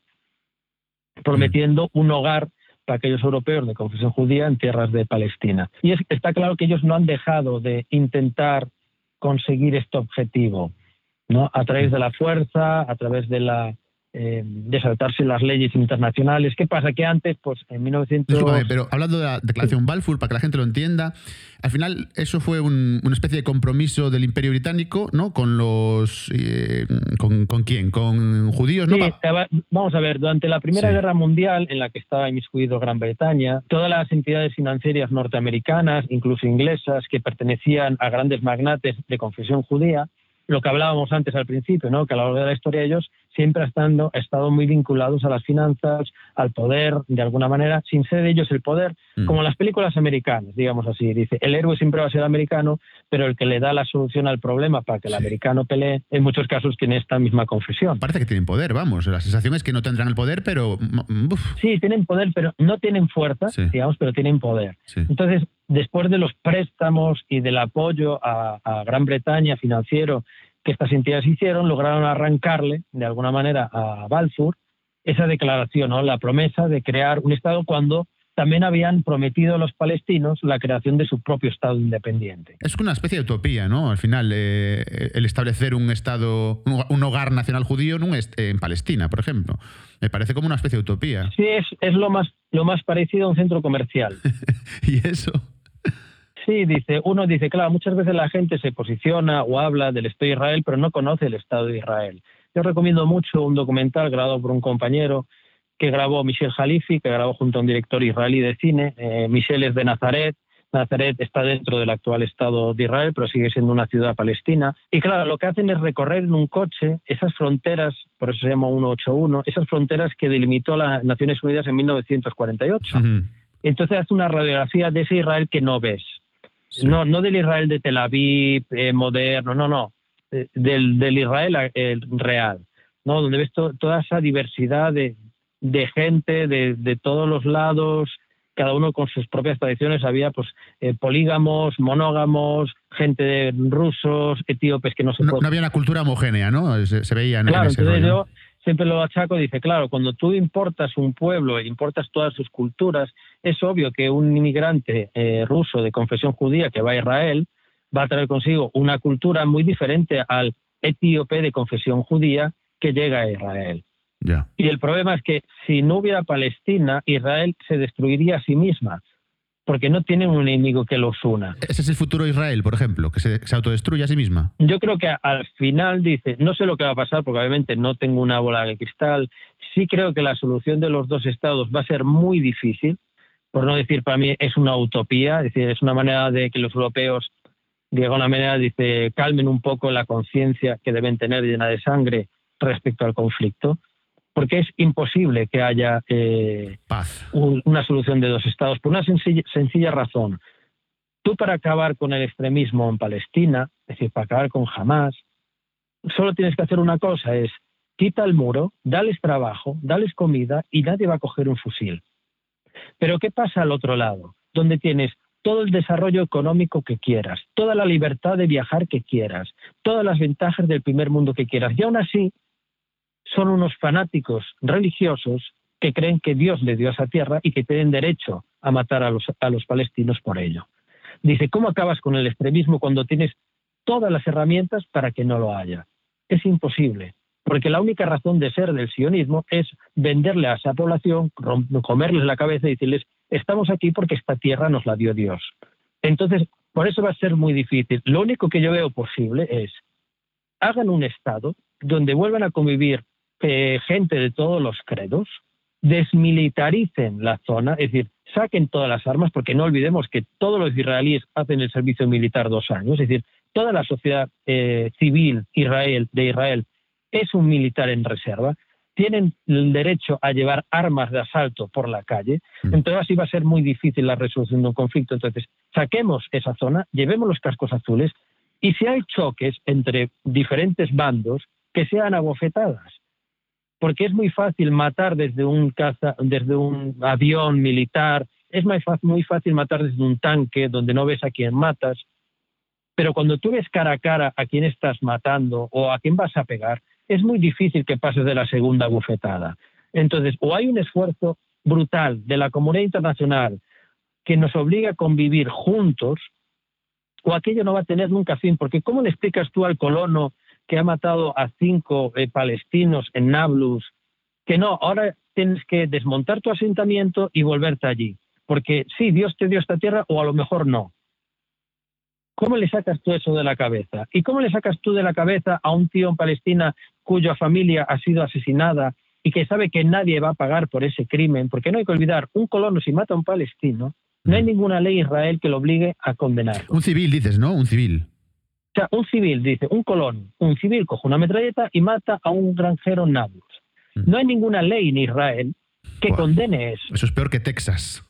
prometiendo un hogar para aquellos europeos de confesión judía en tierras de Palestina. Y es, está claro que ellos no han dejado de intentar conseguir este objetivo, ¿no? A través de la fuerza, a través de la, eh, de saltarse las leyes internacionales. ¿Qué pasa? Que antes, pues en 1900... pero hablando de la declaración Balfour, para que la gente lo entienda, al final eso fue una especie de compromiso del Imperio Británico, ¿no? Con los... Eh, con, quién? ¿Con judíos? ¿no? vamos a ver, durante la Primera Guerra Mundial, en la que estaba inmiscuido Gran Bretaña, todas las entidades financieras norteamericanas, incluso inglesas, que pertenecían a grandes magnates de confesión judía, lo que hablábamos antes al principio, ¿no? que a lo largo de la historia ellos siempre han estado muy vinculados a las finanzas, al poder, de alguna manera, sin ser ellos el poder, mm. como las películas americanas, digamos así. Dice, el héroe siempre va a ser americano, pero el que le da la solución al problema para que el americano pelee, en muchos casos tiene esta misma confesión. Parece que tienen poder, vamos. La sensación es que no tendrán el poder, pero... Mm, sí, tienen poder, pero no tienen fuerza, digamos, pero tienen poder. Entonces, después de los préstamos y del apoyo a, a Gran Bretaña financiero que estas entidades hicieron, lograron arrancarle, de alguna manera, a Balfour esa declaración, ¿no? la promesa de crear un Estado cuando también habían prometido a los palestinos la creación de su propio Estado independiente. Es una especie de utopía, ¿no? Al final, eh, el establecer un Estado, un hogar nacional judío en, Palestina, por ejemplo. Me parece como una especie de utopía. Sí, es, es lo, más, lo más parecido a un centro comercial. *laughs* ¿Y eso? Sí, dice, uno dice, claro, muchas veces la gente se posiciona o habla del Estado de Israel, pero no conoce el Estado de Israel. Yo recomiendo mucho un documental grabado por un compañero que grabó Michel Jalifi, que grabó junto a un director israelí de cine. Eh, Michel es de Nazaret. Nazaret está dentro del actual Estado de Israel, pero sigue siendo una ciudad palestina. Y claro, lo que hacen es recorrer en un coche esas fronteras, por eso se llama 181, esas fronteras que delimitó las Naciones Unidas en 1948. Entonces hace una radiografía de ese Israel que no ves. No, no del Israel de Tel Aviv eh, moderno, no, no, eh, del, del, Israel eh, real, ¿no? donde ves toda esa diversidad de, de gente de, de, todos los lados, cada uno con sus propias tradiciones. Había pues polígamos, monógamos, gente de rusos, etíopes que no se... No, no había una cultura homogénea, ¿no? Se, veía en, claro, entonces yo siempre lo achaco, dice, claro, cuando tú importas un pueblo e importas todas sus culturas, es obvio que un inmigrante eh, ruso de confesión judía que va a Israel va a traer consigo una cultura muy diferente al etíope de confesión judía que llega a Israel. Y el problema es que si no hubiera Palestina, Israel se destruiría a sí misma porque no tienen un enemigo que los una. Ese es el futuro de Israel, por ejemplo, que se, autodestruye a sí misma. Yo creo que al final dice, no sé lo que va a pasar, porque obviamente no tengo una bola de cristal, sí creo que la solución de los dos estados va a ser muy difícil, por no decir para mí es una utopía, es decir, es una manera de que los europeos, de alguna manera, dice, calmen un poco la conciencia que deben tener llena de sangre respecto al conflicto porque es imposible que haya eh, Paz. una solución de dos estados, por una sencilla, razón. Tú para acabar con el extremismo en Palestina, es decir, para acabar con Hamas, solo tienes que hacer una cosa, es quita el muro, dales trabajo, dales comida y nadie va a coger un fusil. Pero ¿qué pasa al otro lado? Donde tienes todo el desarrollo económico que quieras, toda la libertad de viajar que quieras, todas las ventajas del primer mundo que quieras. Y aún así, son unos fanáticos religiosos que creen que Dios le dio esa tierra y que tienen derecho a matar a los, a los palestinos por ello. Dice, ¿cómo acabas con el extremismo cuando tienes todas las herramientas para que no lo haya? Es imposible, porque la única razón de ser del sionismo es venderle a esa población, comerles la cabeza y decirles, estamos aquí porque esta tierra nos la dio Dios. Entonces, por eso va a ser muy difícil. Lo único que yo veo posible es, hagan un Estado donde vuelvan a convivir eh, gente de todos los credos, desmilitaricen la zona, es decir, saquen todas las armas, porque no olvidemos que todos los israelíes hacen el servicio militar dos años, es decir, toda la sociedad eh, civil Israel, de Israel es un militar en reserva, tienen el derecho a llevar armas de asalto por la calle, mm. entonces así va a ser muy difícil la resolución de un conflicto. Entonces, saquemos esa zona, llevemos los cascos azules y si hay choques entre diferentes bandos, que sean abofetadas porque es muy fácil matar desde un caza, desde un avión militar, es muy fácil, muy fácil matar desde un tanque donde no ves a quién matas, pero cuando tú ves cara a cara a quién estás matando o a quién vas a pegar, es muy difícil que pases de la segunda bufetada. Entonces, o hay un esfuerzo brutal de la comunidad internacional que nos obliga a convivir juntos, o aquello no va a tener nunca fin, porque ¿cómo le explicas tú al colono que ha matado a cinco eh, palestinos en Nablus que no, ahora tienes que desmontar tu asentamiento y volverte allí. Porque sí, Dios te dio esta tierra o a lo mejor no. ¿Cómo le sacas tú eso de la cabeza? ¿Y cómo le sacas tú de la cabeza a un tío en Palestina cuya familia ha sido asesinada y que sabe que nadie va a pagar por ese crimen? Porque no hay que olvidar, un colono si mata a un palestino, no hay mm. ninguna ley Israel que lo obligue a condenar. Un civil, dices, ¿no? Un civil. O sea, un civil, dice, un colono, un civil coge una metralleta y mata a un granjero Nablus. Mm. No hay ninguna ley en Israel que condene eso. Eso es peor que Texas.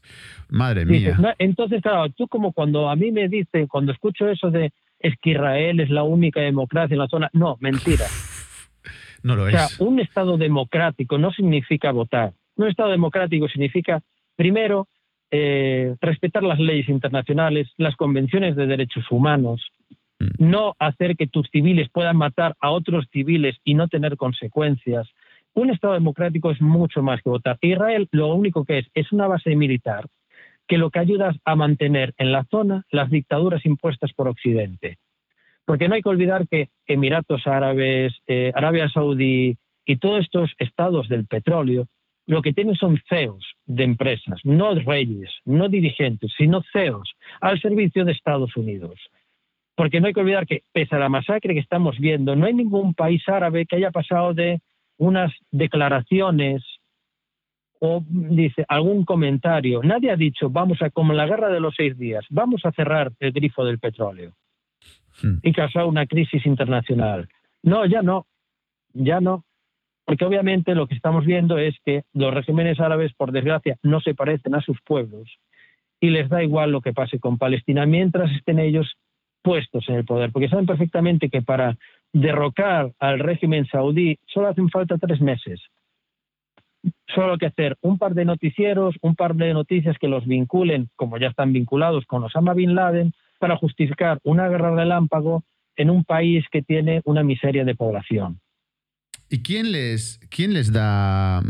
Madre mía. entonces, claro, tú como cuando a mí me dicen, cuando escucho eso de es que Israel es la única democracia en la zona, no, mentira. *laughs* no lo o sea, un Estado democrático no significa votar. Un Estado democrático significa, primero, eh, respetar las leyes internacionales, las convenciones de derechos humanos. No hacer que tus civiles puedan matar a otros civiles y no tener consecuencias. Un Estado democrático es mucho más que votar. Israel lo único que es es una base militar que lo que ayuda a mantener en la zona las dictaduras impuestas por Occidente. Porque no hay que olvidar que Emiratos Árabes, eh, Arabia Saudí y todos estos estados del petróleo lo que tienen son CEOs de empresas, no reyes, no dirigentes, sino CEOs al servicio de Estados Unidos. Porque no hay que olvidar que, pese a la masacre que estamos viendo, no hay ningún país árabe que haya pasado de unas declaraciones o dice algún comentario. Nadie ha dicho, vamos a, como en la guerra de los seis días, vamos a cerrar el grifo del petróleo hmm. y causar una crisis internacional. No, ya no, ya no. Porque obviamente lo que estamos viendo es que los regímenes árabes, por desgracia, no se parecen a sus pueblos y les da igual lo que pase con Palestina mientras estén ellos puestos en el poder, porque saben perfectamente que para derrocar al régimen saudí solo hacen falta tres meses. Solo que hacer un par de noticieros, un par de noticias que los vinculen, como ya están vinculados con Osama Bin Laden, para justificar una guerra relámpago en un país que tiene una miseria de población. ¿Y quién les, quién les da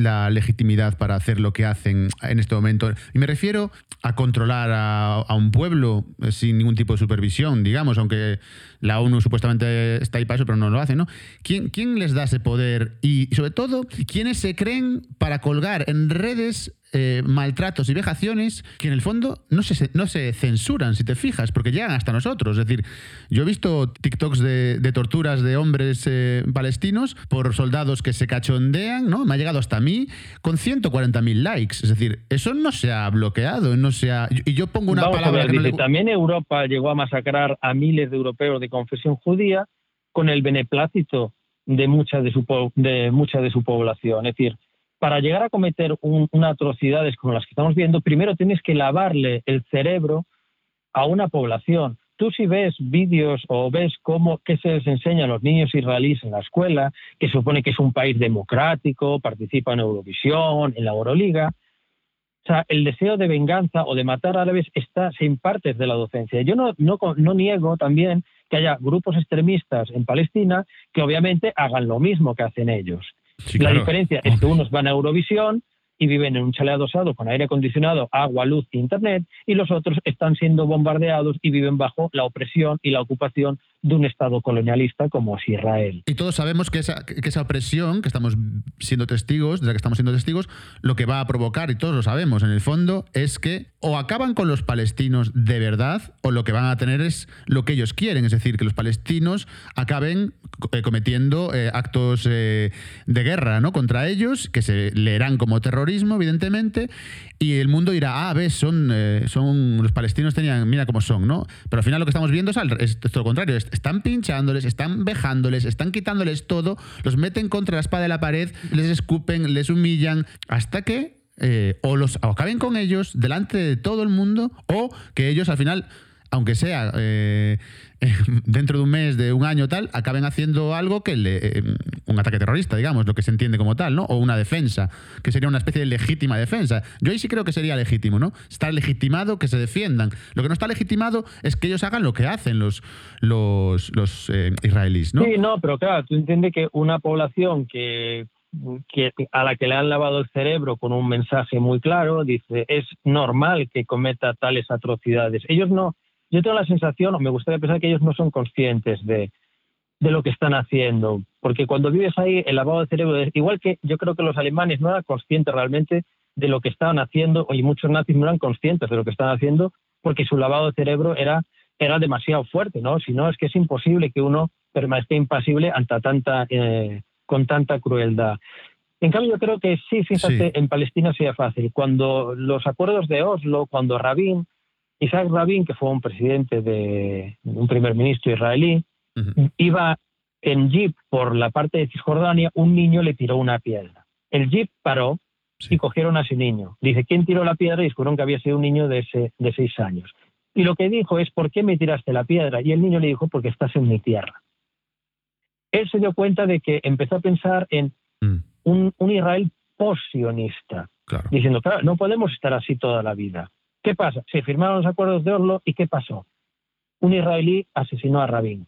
la legitimidad para hacer lo que hacen en este momento. Y me refiero a controlar a, un pueblo eh, sin ningún tipo de supervisión, digamos, aunque la ONU supuestamente está ahí para eso, pero no lo hace, ¿no? ¿Quién, quién les da ese poder? Y sobre todo, ¿quiénes se creen para colgar en redes eh, maltratos y vejaciones que en el fondo no se, no se censuran, si te fijas, porque llegan hasta nosotros. Es decir, yo he visto TikToks de, torturas de hombres eh, palestinos por soldados que se cachondean, ¿no? Me ha llegado hasta mí con 140.000 likes. Es decir, eso no se ha bloqueado, no se ha... Y yo pongo una palabra que También Europa llegó a masacrar a miles de europeos de confesión judía con el beneplácito de mucha de su, de mucha de su población. Es decir, para llegar a cometer unas atrocidades como las que estamos viendo, primero tienes que lavarle el cerebro a una población. Tú si ves vídeos o ves cómo qué se les enseña a los niños israelíes en la escuela, que supone que es un país democrático, participa en Eurovisión, en la Euroliga, o sea, el deseo de venganza o de matar árabes está sin partes de la docencia. Yo no, no niego también que haya grupos extremistas en Palestina que obviamente hagan lo mismo que hacen ellos la diferencia es que unos van a Eurovisión y viven en un chalet adosado con aire acondicionado, agua, luz e internet, y los otros están siendo bombardeados y viven bajo la opresión y la ocupación de un Estado colonialista como es Israel. Y todos sabemos que esa, que esa opresión, que estamos siendo testigos, de la que estamos siendo testigos, lo que va a provocar, y todos lo sabemos en el fondo, es que o acaban con los palestinos de verdad, o lo que van a tener es lo que ellos quieren, es decir, que los palestinos acaben eh, cometiendo eh, actos eh, de guerra ¿no? contra ellos, que se leerán como terrorismo, evidentemente, y el mundo dirá, ah, ves, son, son los palestinos tenían, mira cómo son, ¿no? Pero al final lo que estamos viendo es, es todo lo contrario, están pinchándoles, están vejándoles, están quitándoles todo, los meten contra la espada de la pared, les escupen, les humillan, hasta que eh, o los acaben con ellos delante de todo el mundo, o que ellos al final aunque sea eh, *laughs* dentro de un mes, de un año tal, acaben haciendo algo que le, eh, un ataque terrorista, digamos, lo que se entiende como tal, ¿no? O una defensa, que sería una especie de legítima defensa. Yo ahí sí creo que sería legítimo, ¿no? Está legitimado que se defiendan. Lo que no está legitimado es que ellos hagan lo que hacen los, los, los eh, israelíes, ¿no? Sí, no, pero claro, tú entiendes que una población que que, a la que le han lavado el cerebro con un mensaje muy claro, dice, es normal que cometa tales atrocidades. Ellos no, yo tengo la sensación, o me gustaría pensar que ellos no son conscientes de de lo que están haciendo. Porque cuando vives ahí, el lavado de cerebro, igual que yo creo que los alemanes no eran conscientes realmente de lo que estaban haciendo, y muchos nazis no eran conscientes de lo que estaban haciendo, porque su lavado de cerebro era, era demasiado fuerte, ¿no? Si no, es que es imposible que uno permanezca impasible ante tanta, eh, con tanta crueldad. En cambio, yo creo que sí, fíjate, en Palestina sería fácil. Cuando los acuerdos de Oslo, cuando Rabin, Isaac Rabin, que fue un presidente de un primer ministro israelí, iba en jeep por la parte de Cisjordania, un niño le tiró una piedra. El jeep paró y cogieron a ese niño. Dice, ¿quién tiró la piedra? Y descubrieron que había sido un niño de, ese, de seis años. Y lo que dijo es, ¿por qué me tiraste la piedra? Y el niño le dijo, porque estás en mi tierra. Él se dio cuenta de que empezó a pensar en mm. un, Israel posionista, diciendo, claro, no podemos estar así toda la vida. ¿Qué pasa? Se firmaron los acuerdos de Oslo y ¿qué pasó? Un israelí asesinó a Rabin.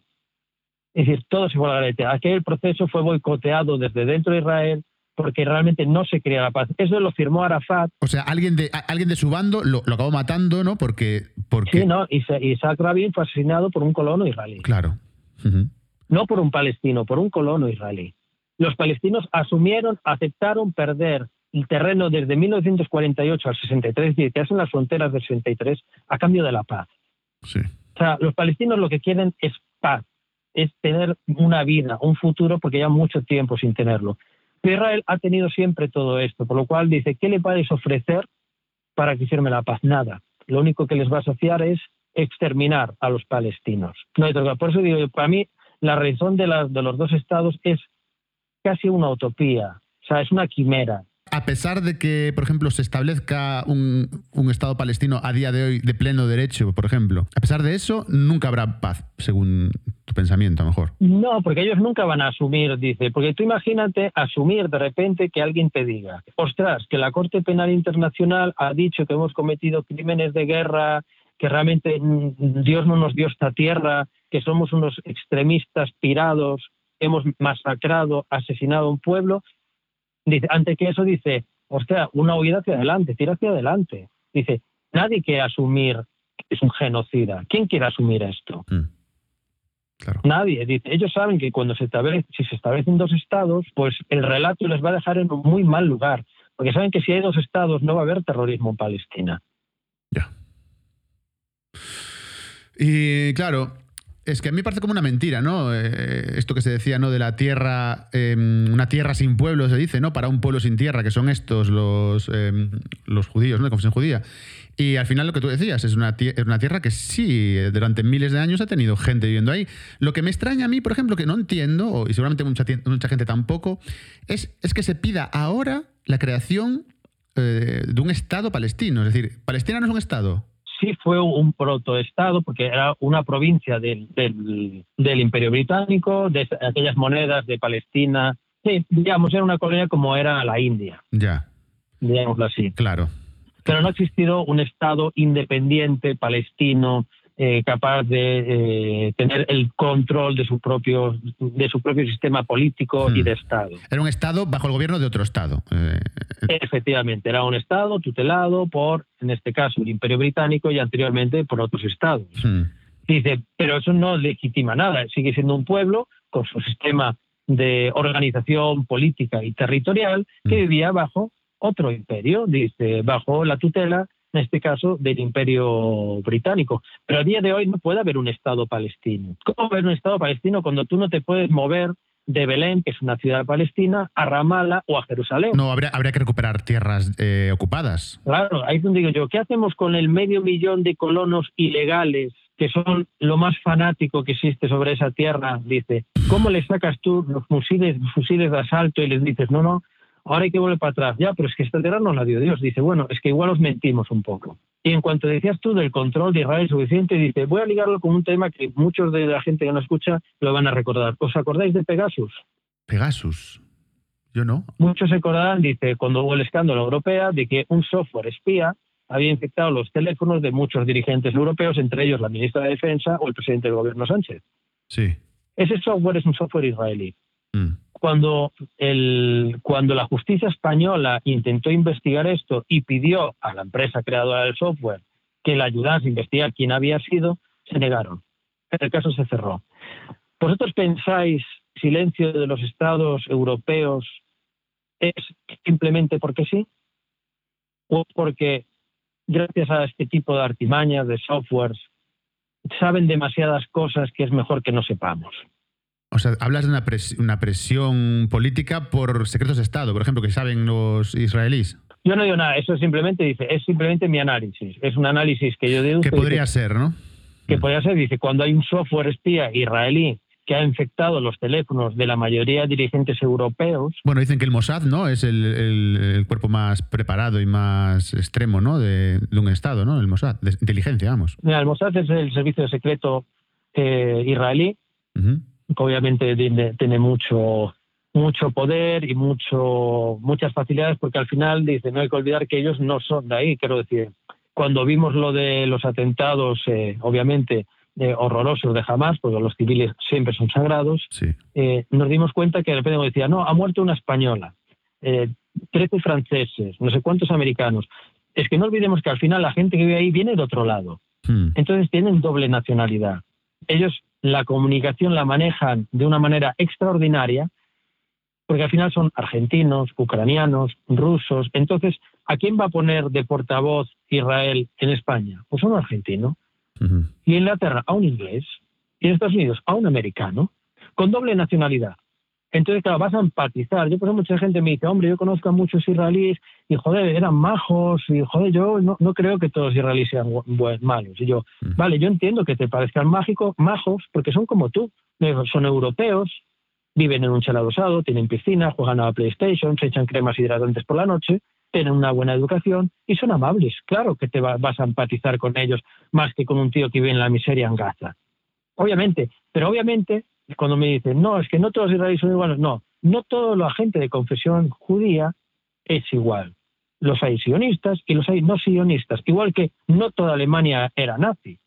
Es decir, todo se fue a la garete. Aquel proceso fue boicoteado desde dentro de Israel porque realmente no se quería la paz. Eso lo firmó Arafat. O sea, alguien de, alguien de su bando lo, acabó matando, ¿no? Porque, porque... Sí, no, Isaac Rabin fue asesinado por un colono israelí. Claro. No por un palestino, por un colono israelí. Los palestinos asumieron, aceptaron perder el terreno desde 1948 al 63, y que hacen las fronteras del 63, a cambio de la paz. Sí. O sea, los palestinos lo que quieren es paz es tener una vida, un futuro, porque ya mucho tiempo sin tenerlo. Israel ha tenido siempre todo esto, por lo cual dice, ¿qué le puedes ofrecer para que firme la paz? Nada. Lo único que les va a asociar es exterminar a los palestinos. No hay Por eso digo, para mí la razón de, de los dos estados es casi una utopía, o sea, es una quimera a pesar de que, por ejemplo, se establezca un, Estado palestino a día de hoy de pleno derecho, por ejemplo, a pesar de eso, nunca habrá paz, según tu pensamiento, a lo mejor. No, porque ellos nunca van a asumir, dice, porque tú imagínate asumir de repente que alguien te diga, ostras, que la Corte Penal Internacional ha dicho que hemos cometido crímenes de guerra, que realmente Dios no nos dio esta tierra, que somos unos extremistas pirados, hemos masacrado, asesinado a un pueblo, Dice, ante que eso dice, hostia, una huida hacia adelante, tira hacia adelante. Dice, nadie quiere asumir que es un genocida. ¿Quién quiere asumir esto? Mm. Nadie. Dice, ellos saben que cuando se establece, si se establecen dos estados, pues el relato les va a dejar en un muy mal lugar. Porque saben que si hay dos estados no va a haber terrorismo en Palestina. Ya. Y claro, es que a mí me parece como una mentira, ¿no? Eh, esto que se decía, ¿no? De la tierra, em, una tierra sin pueblo, se dice, ¿no? Para un pueblo sin tierra, que son estos los, em, los judíos, ¿no? De confesión judía. Y al final lo que tú decías, es una, una tierra que sí, durante miles de años ha tenido gente viviendo ahí. Lo que me extraña a mí, por ejemplo, que no entiendo, y seguramente mucha, mucha gente tampoco, es, es que se pida ahora la creación eh, de un Estado palestino. Es decir, Palestina no es un Estado sí fue un protoestado porque era una provincia del, del, Imperio Británico, de aquellas monedas de Palestina. Sí, digamos, era una colonia como era la India. Ya. Digámoslo así. Claro. Pero no ha existido un Estado independiente palestino eh, capaz de eh, tener el control de su propio de su propio sistema político y hmm. de Estado. Era un Estado bajo el gobierno de otro Estado. Eh, Efectivamente, era un Estado tutelado por, en este caso, el Imperio Británico y anteriormente por otros Estados. Hmm. Dice, pero eso no legitima nada, sigue siendo un pueblo con su sistema de organización política y territorial que hmm. vivía bajo otro imperio, dice, bajo la tutela en este caso del imperio británico. Pero a día de hoy no puede haber un Estado palestino. ¿Cómo haber un Estado palestino cuando tú no te puedes mover de Belén, que es una ciudad palestina, a Ramallah o a Jerusalén. No, habría, habría que recuperar tierras eh, ocupadas. Claro, ahí es donde digo yo, ¿qué hacemos con el medio millón de colonos ilegales que son lo más fanático que existe sobre esa tierra? Dice, ¿cómo le sacas tú los fusiles, fusiles de asalto y les dices, no, no, ahora hay que volver para atrás. Ya, pero es que esta tierra no la dio Dios. Dice, bueno, es que igual os mentimos un poco. Y en cuanto decías tú del control de Israel suficiente, dice, voy a ligarlo con un tema que muchos de la gente que nos escucha lo van a recordar. ¿Os acordáis de Pegasus? Pegasus. Yo no. Muchos se acordarán, dice, cuando hubo el escándalo europeo, de que un software espía había infectado los teléfonos de muchos dirigentes europeos, entre ellos la ministra de Defensa o el presidente del gobierno Sánchez. Sí. Ese software es un software israelí. Mm cuando, la justicia española intentó investigar esto y pidió a la empresa creadora del software que la ayudase a investigar quién había sido, se negaron. El caso se cerró. ¿Vosotros pensáis silencio de los estados europeos es simplemente porque sí? ¿O porque gracias a este tipo de artimañas, de softwares, saben demasiadas cosas que es mejor que no sepamos? O sea, hablas de una, una, presión política por secretos de Estado, por ejemplo, que saben los israelíes. Yo no digo nada, eso simplemente dice, es simplemente mi análisis. Es un análisis que yo digo. Que podría ser, ¿no? Que podría ser, dice, cuando hay un software espía israelí que ha infectado los teléfonos de la mayoría de dirigentes europeos. Bueno, dicen que el Mossad no es el, cuerpo más preparado y más extremo ¿no? de, un Estado, ¿no? El Mossad, de inteligencia, vamos. Mira, el Mossad es el servicio secreto eh, israelí, que obviamente tiene, tiene, mucho mucho poder y mucho muchas facilidades porque al final dice no hay que olvidar que ellos no son de ahí quiero decir cuando vimos lo de los atentados eh, obviamente eh, horrorosos de Hamas, porque los civiles siempre son sagrados, eh, nos dimos cuenta que de repente decía, no, ha muerto una española, 13 franceses, no sé cuántos americanos. Es que no olvidemos que al final la gente que vive ahí viene de otro lado. Hmm. Entonces tienen doble nacionalidad. Ellos la comunicación la manejan de una manera extraordinaria, porque al final son argentinos, ucranianos, rusos. Entonces, ¿a quién va a poner de portavoz Israel en España? Pues un argentino y en Inglaterra a un inglés y en Estados Unidos a un americano con doble nacionalidad. Entonces, claro, vas a empatizar. Yo, por ejemplo, mucha gente me dice, hombre, yo conozco a muchos israelíes y, joder, eran majos y, joder, yo no, no creo que todos los israelíes sean malos. Y yo, vale, yo entiendo que te parezcan mágicos, majos, porque son como tú. Son europeos, viven en un chalet tienen piscina, juegan a la PlayStation, se echan cremas hidratantes por la noche, tienen una buena educación y son amables. Claro que te vas a empatizar con ellos más que con un tío que vive en la miseria en Gaza. Obviamente, pero obviamente cuando me dicen, no, es que no todos los israelíes son iguales, no, no toda la gente de confesión judía es igual. Los hay sionistas y los hay no sionistas, igual que no toda Alemania era nazi.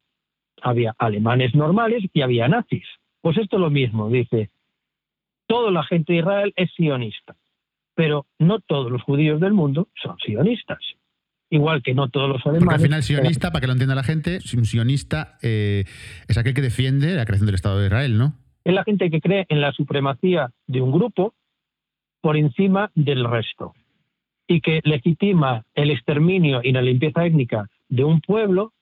Había alemanes normales y había nazis. Pues esto es lo mismo, dice, toda la gente de Israel es sionista pero no todos los judíos del mundo son sionistas. Igual que no todos los alemanes. Porque al final, sionista, para que lo entienda la gente, un sionista eh, es aquel que defiende la creación del Estado de Israel, ¿no? Es la gente que cree en la supremacía de un grupo por encima del resto y que legitima el exterminio y la limpieza étnica de un pueblo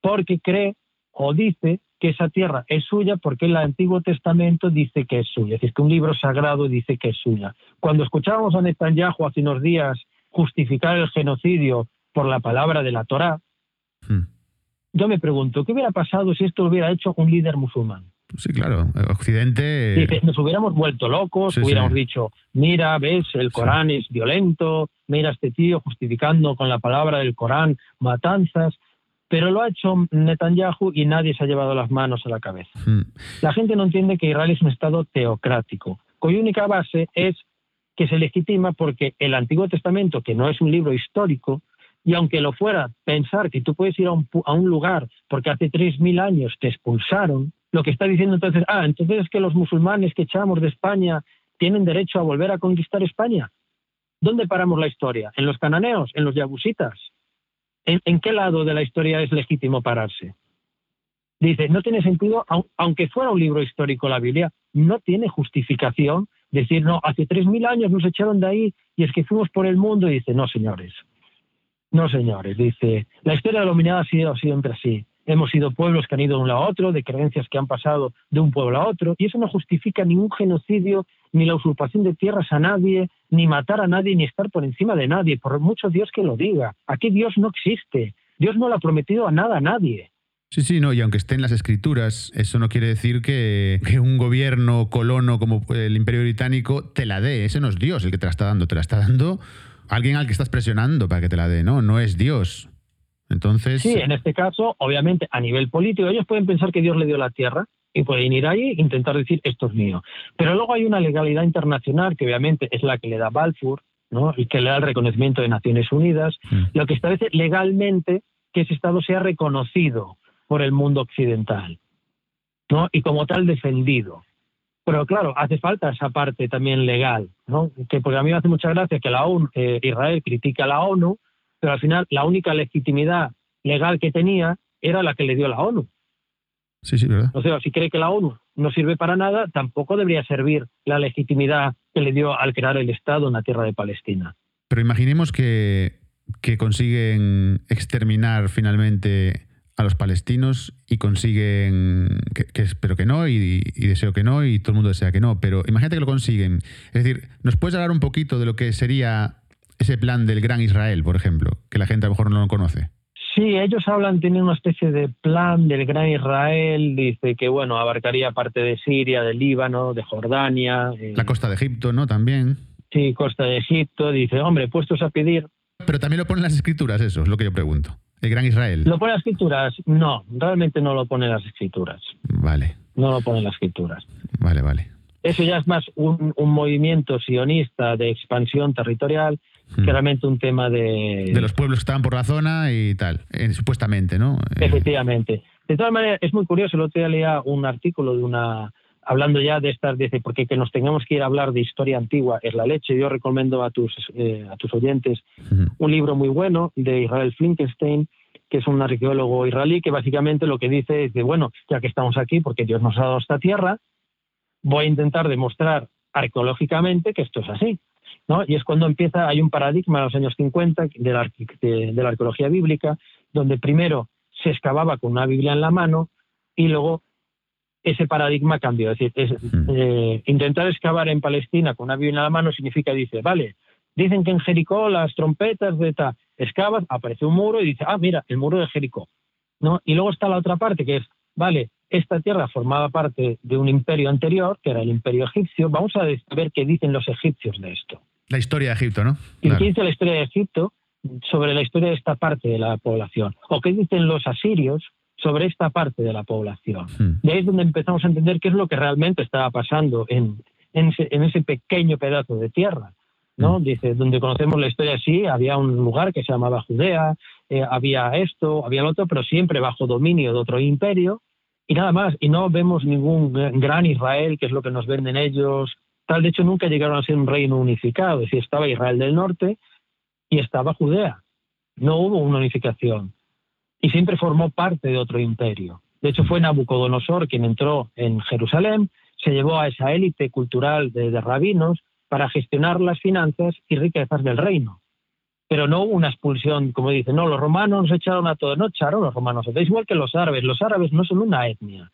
porque cree o dice que esa tierra es suya porque el Antiguo Testamento dice que es suya, es decir, que un libro sagrado dice que es suya. Cuando escuchábamos a Netanyahu hace unos días justificar el genocidio por la palabra de la Torá, hmm. yo me pregunto, ¿qué hubiera pasado si esto lo hubiera hecho un líder musulmán? Sí, claro. Occidente. nos hubiéramos vuelto locos, hubiéramos dicho, mira, ves, el Corán es violento, mira este tío justificando con la palabra del Corán matanzas. Pero lo ha hecho Netanyahu y nadie se ha llevado las manos a la cabeza. Hmm. La gente no entiende que Israel es un Estado teocrático, cuya única base es que se legitima porque el Antiguo Testamento, que no es un libro histórico, y aunque lo fuera, pensar que tú puedes ir a un, a un lugar porque hace 3.000 años te expulsaron, lo que está diciendo entonces, ah, entonces es que los musulmanes que echamos de España tienen derecho a volver a conquistar España. ¿Dónde paramos la historia? ¿En los cananeos? ¿En los yabusitas? ¿En, qué lado de la historia es legítimo pararse? Dice, no tiene sentido, aunque fuera un libro histórico la Biblia, no tiene justificación decir, no, hace tres mil años nos echaron de ahí y es que fuimos por el mundo y dice, no, señores, no, señores, dice, la historia de la ha sido siempre así. Hemos sido pueblos que han ido de un lado a otro, de creencias que han pasado de un pueblo a otro, y eso no justifica ningún genocidio, ni la usurpación de tierras a nadie, ni matar a nadie, ni estar por encima de nadie, por mucho Dios que lo diga. Aquí Dios no existe. Dios no le ha prometido a nada a nadie. Sí, sí, no, y aunque esté en las escrituras, eso no quiere decir que, que, un gobierno colono como el Imperio Británico te la dé. Ese no es Dios el que te la está dando, te la está dando alguien al que estás presionando para que te la dé, ¿no? No es Dios. Entonces. Sí, en este caso, obviamente, a nivel político, ellos pueden pensar que Dios le dio la tierra y pueden ir ahí e intentar decir esto es mío. Pero luego hay una legalidad internacional que obviamente es la que le da Balfour, ¿no? y que le da el reconocimiento de Naciones Unidas, mm. lo que establece legalmente que ese Estado sea reconocido por el mundo occidental ¿no? y como tal defendido. Pero claro, hace falta esa parte también legal, ¿no? que porque a mí me hace mucha gracia que la ONU, eh, Israel critique a la ONU, pero al final la única legitimidad legal que tenía era la que le dio la ONU. Sí, sí, verdad. O sea, si cree que la ONU no sirve para nada, tampoco debería servir la legitimidad que le dio al crear el Estado en la tierra de Palestina. Pero imaginemos que, que consiguen exterminar finalmente a los palestinos y consiguen, que, espero que no y, deseo que no y todo el mundo desea que no, pero imagínate que lo consiguen. Es decir, ¿nos puedes hablar un poquito de lo que sería ese plan del Gran Israel, por ejemplo, que la gente a lo mejor no lo conoce? Sí, ellos hablan, tienen una especie de plan del Gran Israel, dice que, bueno, abarcaría parte de Siria, de Líbano, de Jordania. Eh, la costa de Egipto, ¿no? También. Sí, costa de Egipto, dice, hombre, puestos a pedir... Pero también lo ponen las escrituras, eso es lo que yo pregunto. El Gran Israel. ¿Lo pone las escrituras? No, realmente no lo pone las escrituras. Vale. No lo pone las escrituras. Vale, vale. Eso ya es más un, movimiento sionista de expansión territorial que hmm. realmente un tema de... De los pueblos que estaban por la zona y tal, eh, supuestamente, ¿no? Eh, Efectivamente. De todas maneras, es muy curioso, el otro día leía un artículo de una hablando ya de estas, dice, porque que nos tengamos que ir a hablar de historia antigua es la leche. Yo recomiendo a tus, eh, a tus oyentes un libro muy bueno de Israel Flinkenstein, que es un arqueólogo israelí, que básicamente lo que dice es que, bueno, ya que estamos aquí, porque Dios nos ha dado esta tierra, voy a intentar demostrar arqueológicamente que esto es así. ¿No? Y es cuando empieza, hay un paradigma en los años 50 de la, de la arqueología bíblica, donde primero se excavaba con una Biblia en la mano y luego ese paradigma cambió. Es decir, eh, intentar excavar en Palestina con una Biblia en la mano significa, dice, vale, dicen que en Jericó las trompetas de ta, excavas, aparece un muro y dice, ah, mira, el muro de Jericó. ¿No? Y luego está la otra parte que es, vale, esta tierra formaba parte de un imperio anterior, que era el imperio egipcio, vamos a ver qué dicen los egipcios de esto. La historia de Egipto, ¿no? ¿Y qué dice la historia de Egipto sobre la historia de esta parte de la población? ¿O qué dicen los asirios sobre esta parte de la población. Hmm. De ahí es donde empezamos a entender qué es lo que realmente estaba pasando en, ese, pequeño pedazo de tierra. ¿no? Hmm. Dice, donde conocemos la historia así, había un lugar que se llamaba Judea, eh, había esto, había lo otro, pero siempre bajo dominio de otro imperio, y nada más, y no vemos ningún gran Israel, que es lo que nos venden ellos, tal, de hecho nunca llegaron a ser un reino unificado, es decir, estaba Israel del norte y estaba Judea, no hubo una unificación y siempre formó parte de otro imperio. De hecho, fue Nabucodonosor quien entró en Jerusalén, se llevó a esa élite cultural de, rabinos para gestionar las finanzas y riquezas del reino. Pero no hubo una expulsión, como dicen, no, los romanos nos echaron a todos, no echaron los romanos, es igual que los árabes, los árabes no son una etnia.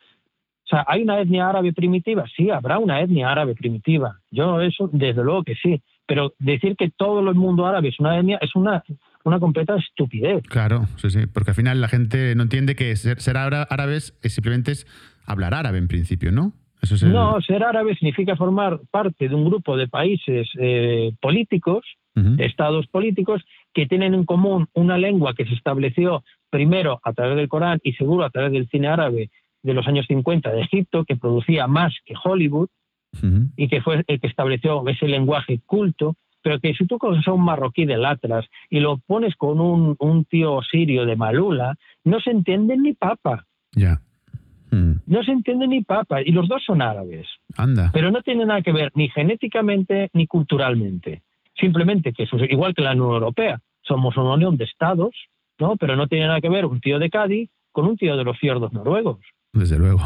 O sea, ¿hay una etnia árabe primitiva? Sí, habrá una etnia árabe primitiva. Yo eso, desde luego que sí. Pero decir que todo el mundo árabe es una etnia es una una completa estupidez. Claro, sí, sí, porque al final la gente no entiende que ser, ser árabes es simplemente es hablar árabe en principio, ¿no? No, ser árabe significa formar parte de un grupo de países eh, políticos, estados políticos, que tienen en común una lengua que se estableció primero a través del Corán y seguro a través del cine árabe de los años 50 de Egipto, que producía más que Hollywood, y que fue el que estableció ese lenguaje culto, pero que si tú coges a un marroquí del Atlas y lo pones con un, tío sirio de Malula, no se entiende ni papa. Ya. Hmm. No se entiende ni papa. Y los dos son árabes. Anda. Pero no tiene nada que ver ni genéticamente ni culturalmente. Simplemente que es igual que la Unión Europea. Somos una unión de estados, ¿no? Pero no tiene nada que ver un tío de Cádiz con un tío de los fiordos noruegos. Desde luego.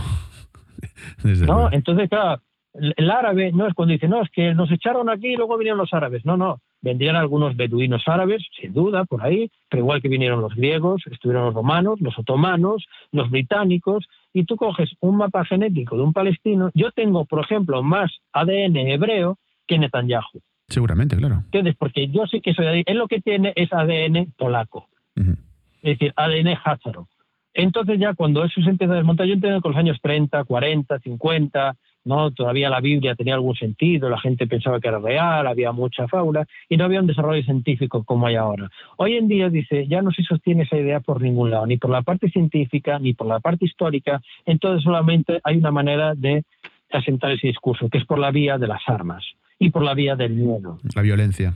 *laughs* Desde ¿No? Luego. Entonces, claro, el árabe no es cuando dice, no, es que nos echaron aquí y luego vinieron los árabes. No, no, vendrían algunos beduinos árabes, sin duda, por ahí, pero igual que vinieron los griegos, estuvieron los romanos, los otomanos, los británicos, y tú coges un mapa genético de un palestino. Yo tengo, por ejemplo, más ADN hebreo que Netanyahu. Seguramente, claro. ¿Entiendes? Porque yo sé que soy ahí. Él lo que tiene es ADN polaco. Es decir, ADN házaro. Entonces ya cuando eso se empieza a desmontar, yo entiendo con los años 30, 40, 50, ¿no? Todavía la Biblia tenía algún sentido, la gente pensaba que era real, había mucha fauna y no había un desarrollo científico como hay ahora. Hoy en día, dice, ya no se sostiene esa idea por ningún lado, ni por la parte científica, ni por la parte histórica, entonces solamente hay una manera de asentar ese discurso, que es por la vía de las armas y por la vía del miedo. La violencia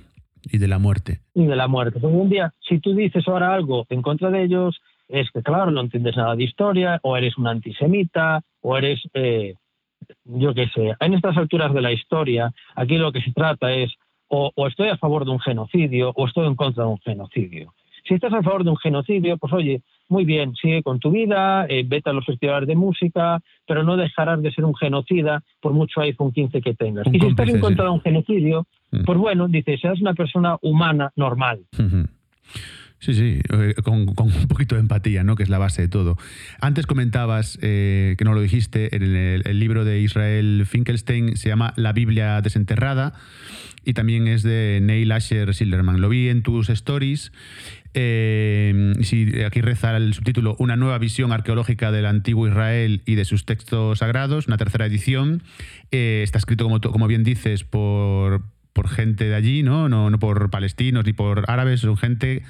y de la muerte. Y de la muerte. Un día, si tú dices ahora algo en contra de ellos, es que, claro, no entiendes nada de historia, o eres un antisemita, o eres eh, yo qué sé, en estas alturas de la historia, aquí lo que se trata es o, estoy a favor de un genocidio o estoy en contra de un genocidio. Si estás a favor de un genocidio, pues oye, muy bien, sigue con tu vida, eh, vete a los festivales de música, pero no dejarás de ser un genocida por mucho iPhone 15 que tengas. y si estás en contra de un genocidio, mm. pues bueno, dice, seas una persona humana normal. Sí, sí, eh, con, un poquito de empatía, ¿no? que es la base de todo. Antes comentabas, eh, que no lo dijiste, en el, libro de Israel Finkelstein se llama La Biblia desenterrada y también es de Neil Asher Silverman. Lo vi en tus stories. Eh, aquí reza el subtítulo Una nueva visión arqueológica del antiguo Israel y de sus textos sagrados, una tercera edición. está escrito, como, como bien dices, por, por gente de allí, ¿no? ¿no? No por palestinos ni por árabes, son gente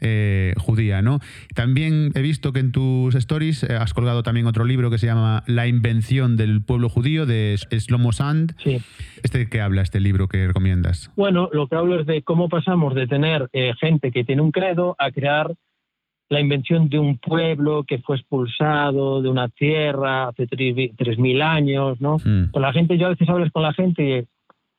eh, judía, ¿no? También he visto que en tus stories eh, has colgado también otro libro que se llama La invención del pueblo judío de Slomo Sand. Sí. ¿Este qué habla, este libro que recomiendas? Bueno, lo que hablo es de cómo pasamos de tener eh, gente que tiene un credo a crear la invención de un pueblo que fue expulsado de una tierra hace 3.000 años, ¿no? Mm. Con la gente, yo a veces hablas con la gente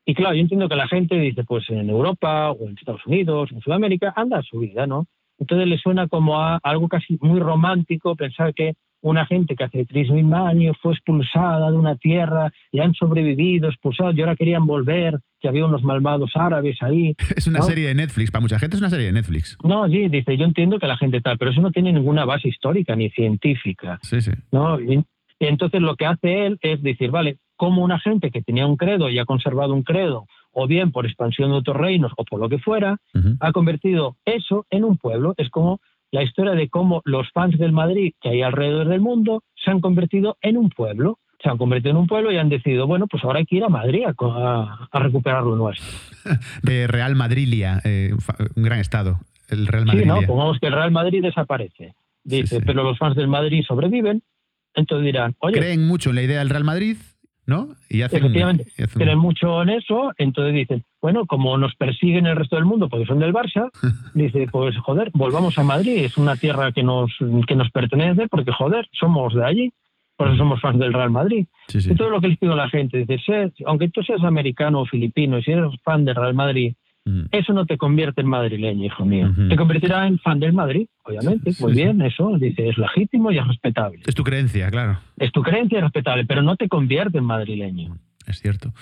y claro, yo entiendo que la gente dice, pues en Europa o en Estados Unidos, en Sudamérica, anda a su vida, ¿no? Entonces le suena como a algo casi muy romántico pensar que una gente que hace 3.000 años fue expulsada de una tierra y han sobrevivido, expulsados y ahora querían volver, que había unos malvados árabes ahí. *laughs* Es una serie de Netflix, para mucha gente es una serie de Netflix. No, sí, dice, yo entiendo que la gente tal, pero eso no tiene ninguna base histórica ni científica. Sí, sí. ¿no? Y entonces lo que hace él es decir, vale, como una gente que tenía un credo y ha conservado un credo, o bien por expansión de otros reinos o por lo que fuera, ha convertido eso en un pueblo. Es como la historia de cómo los fans del Madrid que hay alrededor del mundo se han convertido en un pueblo. Se han convertido en un pueblo y han decidido, bueno, pues ahora hay que ir a Madrid a, recuperar lo nuestro. *laughs* De Real Madrilia, eh, un gran estado, el Real Madrid. Sí, no, pongamos que el Real Madrid desaparece. Dice, pero los fans del Madrid sobreviven. Entonces dirán, oye. Creen mucho en la idea del Real Madrid, ¿no? Y Efectivamente, creen mucho en eso, entonces dicen, bueno, como nos persiguen el resto del mundo porque son del Barça, *laughs* dice, pues joder, volvamos a Madrid, es una tierra que nos, que nos pertenece porque joder, somos de allí, por eso somos fans del Real Madrid. Y todo lo que les pido a la gente, dice, aunque tú seas americano o filipino y si eres fan del Real Madrid, eso no te convierte en madrileño, hijo mío. Te convertirá en fan del Madrid, obviamente. Muy bien, eso, dice, es legítimo y es respetable. Es tu creencia, claro. Es tu creencia y respetable, pero no te convierte en madrileño. Es cierto.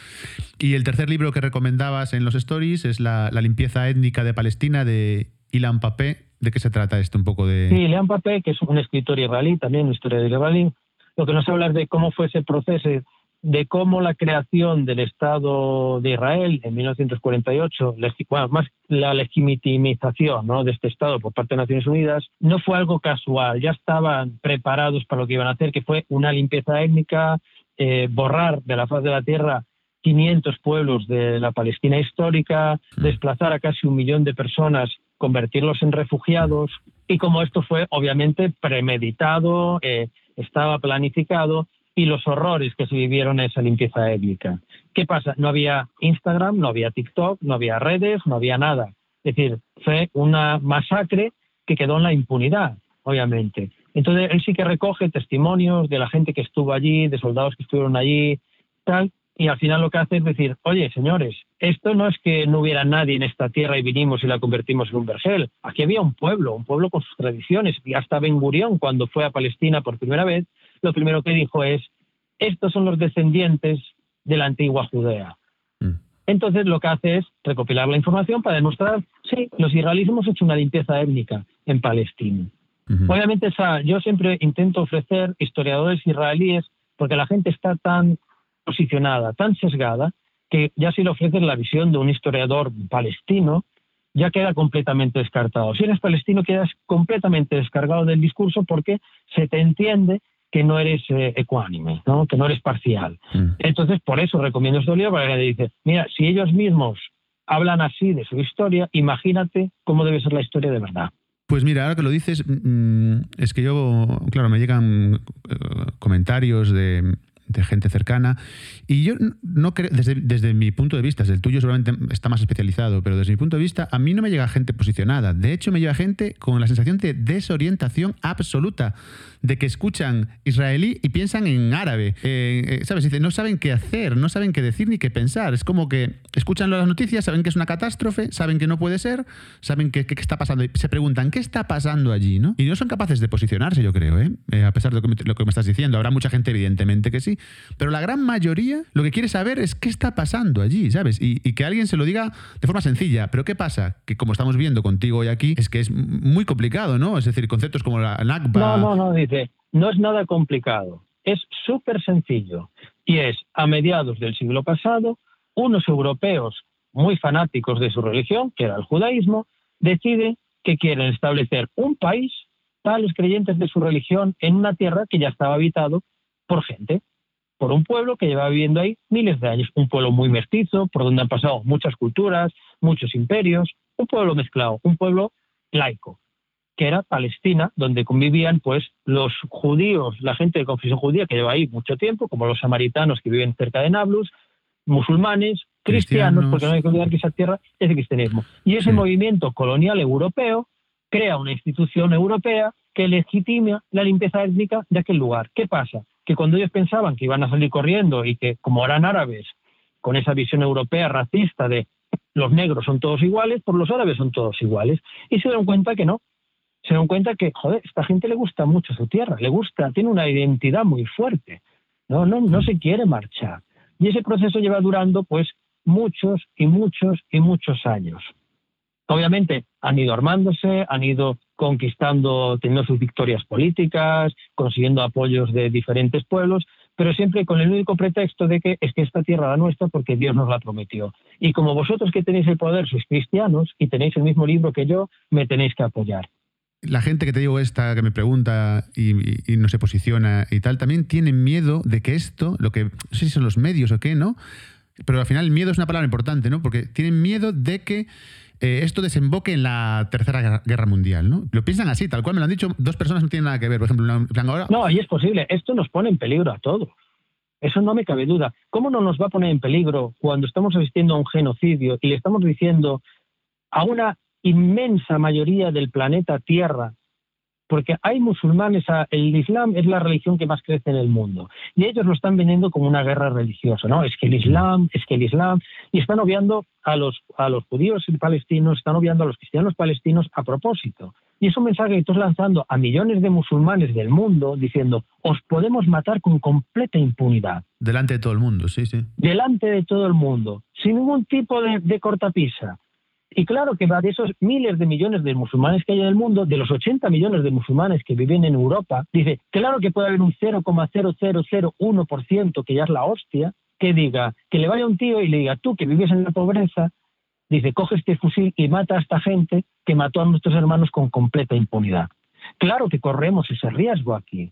Y el tercer libro que recomendabas en los stories es La, limpieza étnica de Palestina de Ilan Papé. ¿De qué se trata esto un poco de...? Sí, Ilan Papé, que es un escritor israelí, también una historia de israelí, lo que nos habla de cómo fue ese proceso de cómo la creación del Estado de Israel en 1948, más la legitimización de este Estado por parte de Naciones Unidas, no fue algo casual, ya estaban preparados para lo que iban a hacer, que fue una limpieza étnica, eh, borrar de la faz de la tierra 500 pueblos de la Palestina histórica, mm. desplazar a casi un millón de personas, convertirlos en refugiados, y como esto fue obviamente premeditado, eh, estaba planificado, y los horrores que se vivieron en esa limpieza étnica. ¿Qué pasa? No había Instagram, no había TikTok, no había redes, no había nada. Es decir, fue una masacre que quedó en la impunidad, obviamente. Entonces, él sí que recoge testimonios de la gente que estuvo allí, de soldados que estuvieron allí, tal, y al final lo que hace es decir, oye, señores, esto no es que no hubiera nadie en esta tierra y vinimos y la convertimos en un vergel. Aquí había un pueblo, un pueblo con sus tradiciones. Y hasta Ben Gurión, cuando fue a Palestina por primera vez, lo primero que dijo es, estos son los descendientes de la antigua Judea. Mm. Entonces lo que hace es recopilar la información para demostrar, sí, los israelíes hemos hecho una limpieza étnica en Palestina. Obviamente yo siempre intento ofrecer historiadores israelíes porque la gente está tan posicionada, tan sesgada, que ya si le ofreces la visión de un historiador palestino, ya queda completamente descartado. Si eres palestino, quedas completamente descargado del discurso porque se te entiende que no eres eh, ecuánime, ¿no? que no eres parcial. Mm. Entonces, por eso recomiendo este libro, para que dice, mira, si ellos mismos hablan así de su historia, imagínate cómo debe ser la historia de verdad. Pues mira, ahora que lo dices, mm, es que yo, claro, me llegan eh, comentarios de, gente cercana. Y yo no creo, desde, desde mi punto de vista, desde el tuyo seguramente está más especializado, pero desde mi punto de vista, a mí no me llega gente posicionada. De hecho, me llega gente con la sensación de desorientación absoluta de que escuchan israelí y piensan en árabe. Eh, eh, ¿Sabes? Dice, no saben qué hacer, no saben qué decir ni qué pensar. Es como que escuchan las noticias, saben que es una catástrofe, saben que no puede ser, saben qué está pasando. Y se preguntan, ¿qué está pasando allí? ¿no? Y no son capaces de posicionarse, yo creo, ¿eh? a pesar de lo que, me, estás diciendo. Habrá mucha gente, evidentemente, que sí. Pero la gran mayoría lo que quiere saber es qué está pasando allí, ¿sabes? Y, que alguien se lo diga de forma sencilla. Pero ¿qué pasa? Que como estamos viendo contigo hoy aquí, es que es muy complicado, ¿no? Es decir, conceptos como la Nakba. No, no, no, dice no es nada complicado, es súper sencillo. Y es, a mediados del siglo pasado, unos europeos muy fanáticos de su religión, que era el judaísmo, deciden que quieren establecer un país para los creyentes de su religión en una tierra que ya estaba habitado por gente, por un pueblo que lleva viviendo ahí miles de años, un pueblo muy mestizo, por donde han pasado muchas culturas, muchos imperios, un pueblo mezclado, un pueblo laico que era Palestina, donde convivían pues los judíos, la gente de confesión judía que lleva ahí mucho tiempo, como los samaritanos que viven cerca de Nablus, musulmanes, cristianos, porque no hay que olvidar que esa tierra es el cristianismo. Y ese movimiento colonial europeo crea una institución europea que legitima la limpieza étnica de aquel lugar. ¿Qué pasa? Que cuando ellos pensaban que iban a salir corriendo y que como eran árabes, con esa visión europea racista de los negros son todos iguales, pues los árabes son todos iguales. Y se dieron cuenta que no, se dan cuenta que, joder, esta gente le gusta mucho su tierra, le gusta, tiene una identidad muy fuerte, no, no, no se quiere marchar. Y ese proceso lleva durando, pues, muchos y muchos y muchos años. Obviamente han ido armándose, han ido conquistando, teniendo sus victorias políticas, consiguiendo apoyos de diferentes pueblos, pero siempre con el único pretexto de que es que esta tierra la nuestra porque Dios nos la prometió. Y como vosotros que tenéis el poder sois cristianos y tenéis el mismo libro que yo, me tenéis que apoyar la gente que te digo esta, que me pregunta y, no se posiciona y tal, también tiene miedo de que esto, lo que, no sé si son los medios o qué, ¿no? Pero al final el miedo es una palabra importante, ¿no? Porque tienen miedo de que eh, esto desemboque en la Tercera Guerra Mundial, ¿no? Lo piensan así, tal cual me lo han dicho, dos personas no tienen nada que ver, por ejemplo, ahora... No, y es posible, esto nos pone en peligro a todos. Eso no me cabe duda. ¿Cómo no nos va a poner en peligro cuando estamos asistiendo a un genocidio y le estamos diciendo a una inmensa mayoría del planeta Tierra, porque hay musulmanes, el Islam es la religión que más crece en el mundo, y ellos lo están vendiendo como una guerra religiosa, ¿no? Es que el Islam, es que el Islam, y están obviando a los, a los judíos palestinos, están obviando a los cristianos palestinos a propósito. Y es un mensaje que estás lanzando a millones de musulmanes del mundo diciendo, os podemos matar con completa impunidad. Delante de todo el mundo, sí, sí. Delante de todo el mundo, sin ningún tipo de, de cortapisa. Y claro que de esos miles de millones de musulmanes que hay en el mundo, de los 80 millones de musulmanes que viven en Europa, dice, claro que puede haber un 0,0001% que ya es la hostia, que diga, que le vaya un tío y le diga, tú que vives en la pobreza, dice, coge este fusil y mata a esta gente que mató a nuestros hermanos con completa impunidad. Claro que corremos ese riesgo aquí.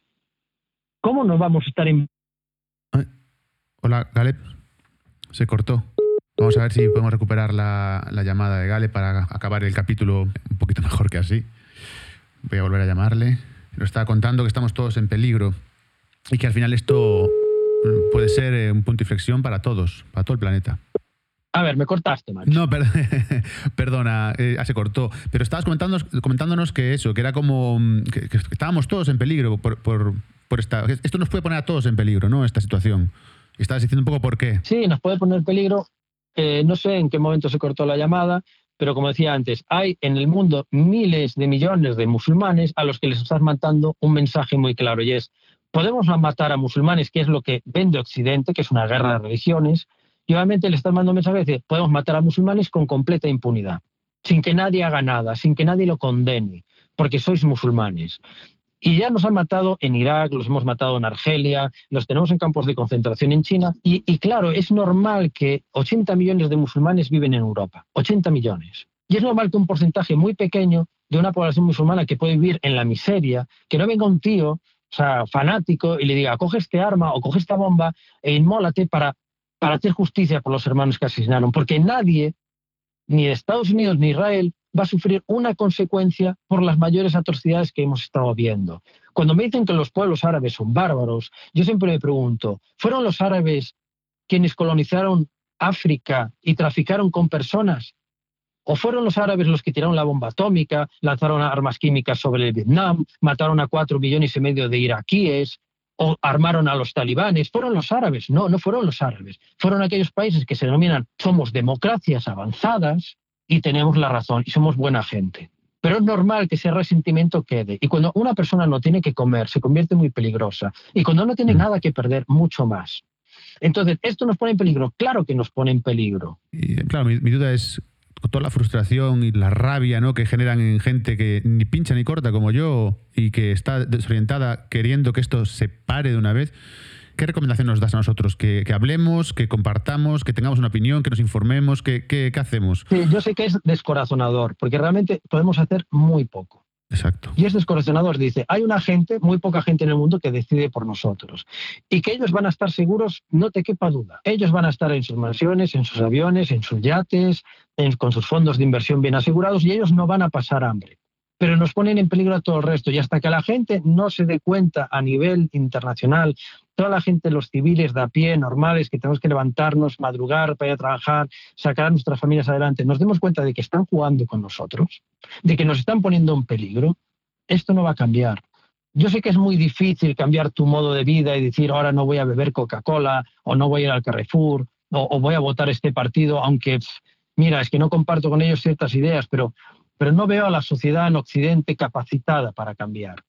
¿Cómo no vamos a estar en... Hola, Galep. Se cortó. Vamos a ver si podemos recuperar la, llamada de Gale para acabar el capítulo un poquito mejor que así. Voy a volver a llamarle. Nos estaba contando que estamos todos en peligro y que al final esto puede ser eh, un punto de inflexión para todos, para todo el planeta. A ver, me cortaste, macho. No, *laughs* perdona, eh, se cortó. Pero estabas comentándonos, comentándonos que eso, que era como que, estábamos todos en peligro por, por, por esta. Esto nos puede poner a todos en peligro, ¿no? Esta situación. Estabas diciendo un poco por qué. Sí, nos puede poner en peligro eh, no sé en qué momento se cortó la llamada, pero como decía antes, hay en el mundo miles de millones de musulmanes a los que les estás matando un mensaje muy claro y es, podemos matar a musulmanes, que es lo que vende Occidente, que es una guerra de religiones, y obviamente le estás mandando un mensaje de podemos matar a musulmanes con completa impunidad, sin que nadie haga nada, sin que nadie lo condene, porque sois musulmanes. Y ya nos han matado en Irak, los hemos matado en Argelia, los tenemos en campos de concentración en China. Y, claro, es normal que 80 millones de musulmanes viven en Europa. 80 millones. Y es normal que un porcentaje muy pequeño de una población musulmana que puede vivir en la miseria, que no venga un tío, o sea, fanático, y le diga, coge este arma o coge esta bomba e inmólate para, para hacer justicia por los hermanos que asesinaron. Porque nadie, ni Estados Unidos ni Israel, va a sufrir una consecuencia por las mayores atrocidades que hemos estado viendo. Cuando me dicen que los pueblos árabes son bárbaros, yo siempre me pregunto, ¿fueron los árabes quienes colonizaron África y traficaron con personas? ¿O fueron los árabes los que tiraron la bomba atómica, lanzaron armas químicas sobre el Vietnam, mataron a cuatro millones y medio de iraquíes, o armaron a los talibanes? ¿Fueron los árabes? No, no fueron los árabes. Fueron aquellos países que se denominan somos democracias avanzadas y tenemos la razón y somos buena gente. Pero es normal que ese resentimiento quede. Y cuando una persona no tiene que comer, se convierte muy peligrosa. Y cuando no tiene mm. nada que perder, mucho más. Entonces, ¿esto nos pone en peligro? Claro que nos pone en peligro. Y, claro, mi, duda es toda la frustración y la rabia ¿no? que generan en gente que ni pincha ni corta como yo y que está desorientada queriendo que esto se pare de una vez. ¿Qué recomendación nos das a nosotros? ¿Que, hablemos, que compartamos, que tengamos una opinión, que nos informemos? ¿Qué, qué, hacemos? Sí, yo sé que es descorazonador, porque realmente podemos hacer muy poco. Exacto. Y es descorazonador. Dice, hay una gente, muy poca gente en el mundo que decide por nosotros. Y que ellos van a estar seguros, no te quepa duda. Ellos van a estar en sus mansiones, en sus aviones, en sus yates, con sus fondos de inversión bien asegurados y ellos no van a pasar hambre pero nos ponen en peligro a todo el resto. Y hasta que la gente no se dé cuenta a nivel internacional, toda la gente, los civiles de a pie, normales, que tenemos que levantarnos, madrugar para ir a trabajar, sacar a nuestras familias adelante, nos demos cuenta de que están jugando con nosotros, de que nos están poniendo en peligro, esto no va a cambiar. Yo sé que es muy difícil cambiar tu modo de vida y decir ahora no voy a beber Coca-Cola o no voy a ir al Carrefour o, o voy a votar este partido, aunque, mira, es que no comparto con ellos ciertas ideas, pero pero no veo a la sociedad en Occidente capacitada para cambiar.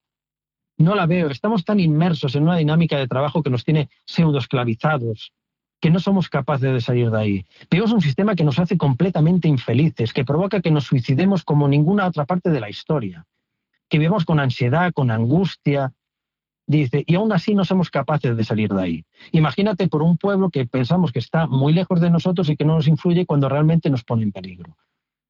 No la veo. Estamos tan inmersos en una dinámica de trabajo que nos tiene pseudo esclavizados, que no somos capaces de salir de ahí. Vemos un sistema que nos hace completamente infelices, que provoca que nos suicidemos como ninguna otra parte de la historia, que vivimos con ansiedad, con angustia, dice, y aún así no somos capaces de salir de ahí. Imagínate por un pueblo que pensamos que está muy lejos de nosotros y que no nos influye cuando realmente nos pone en peligro.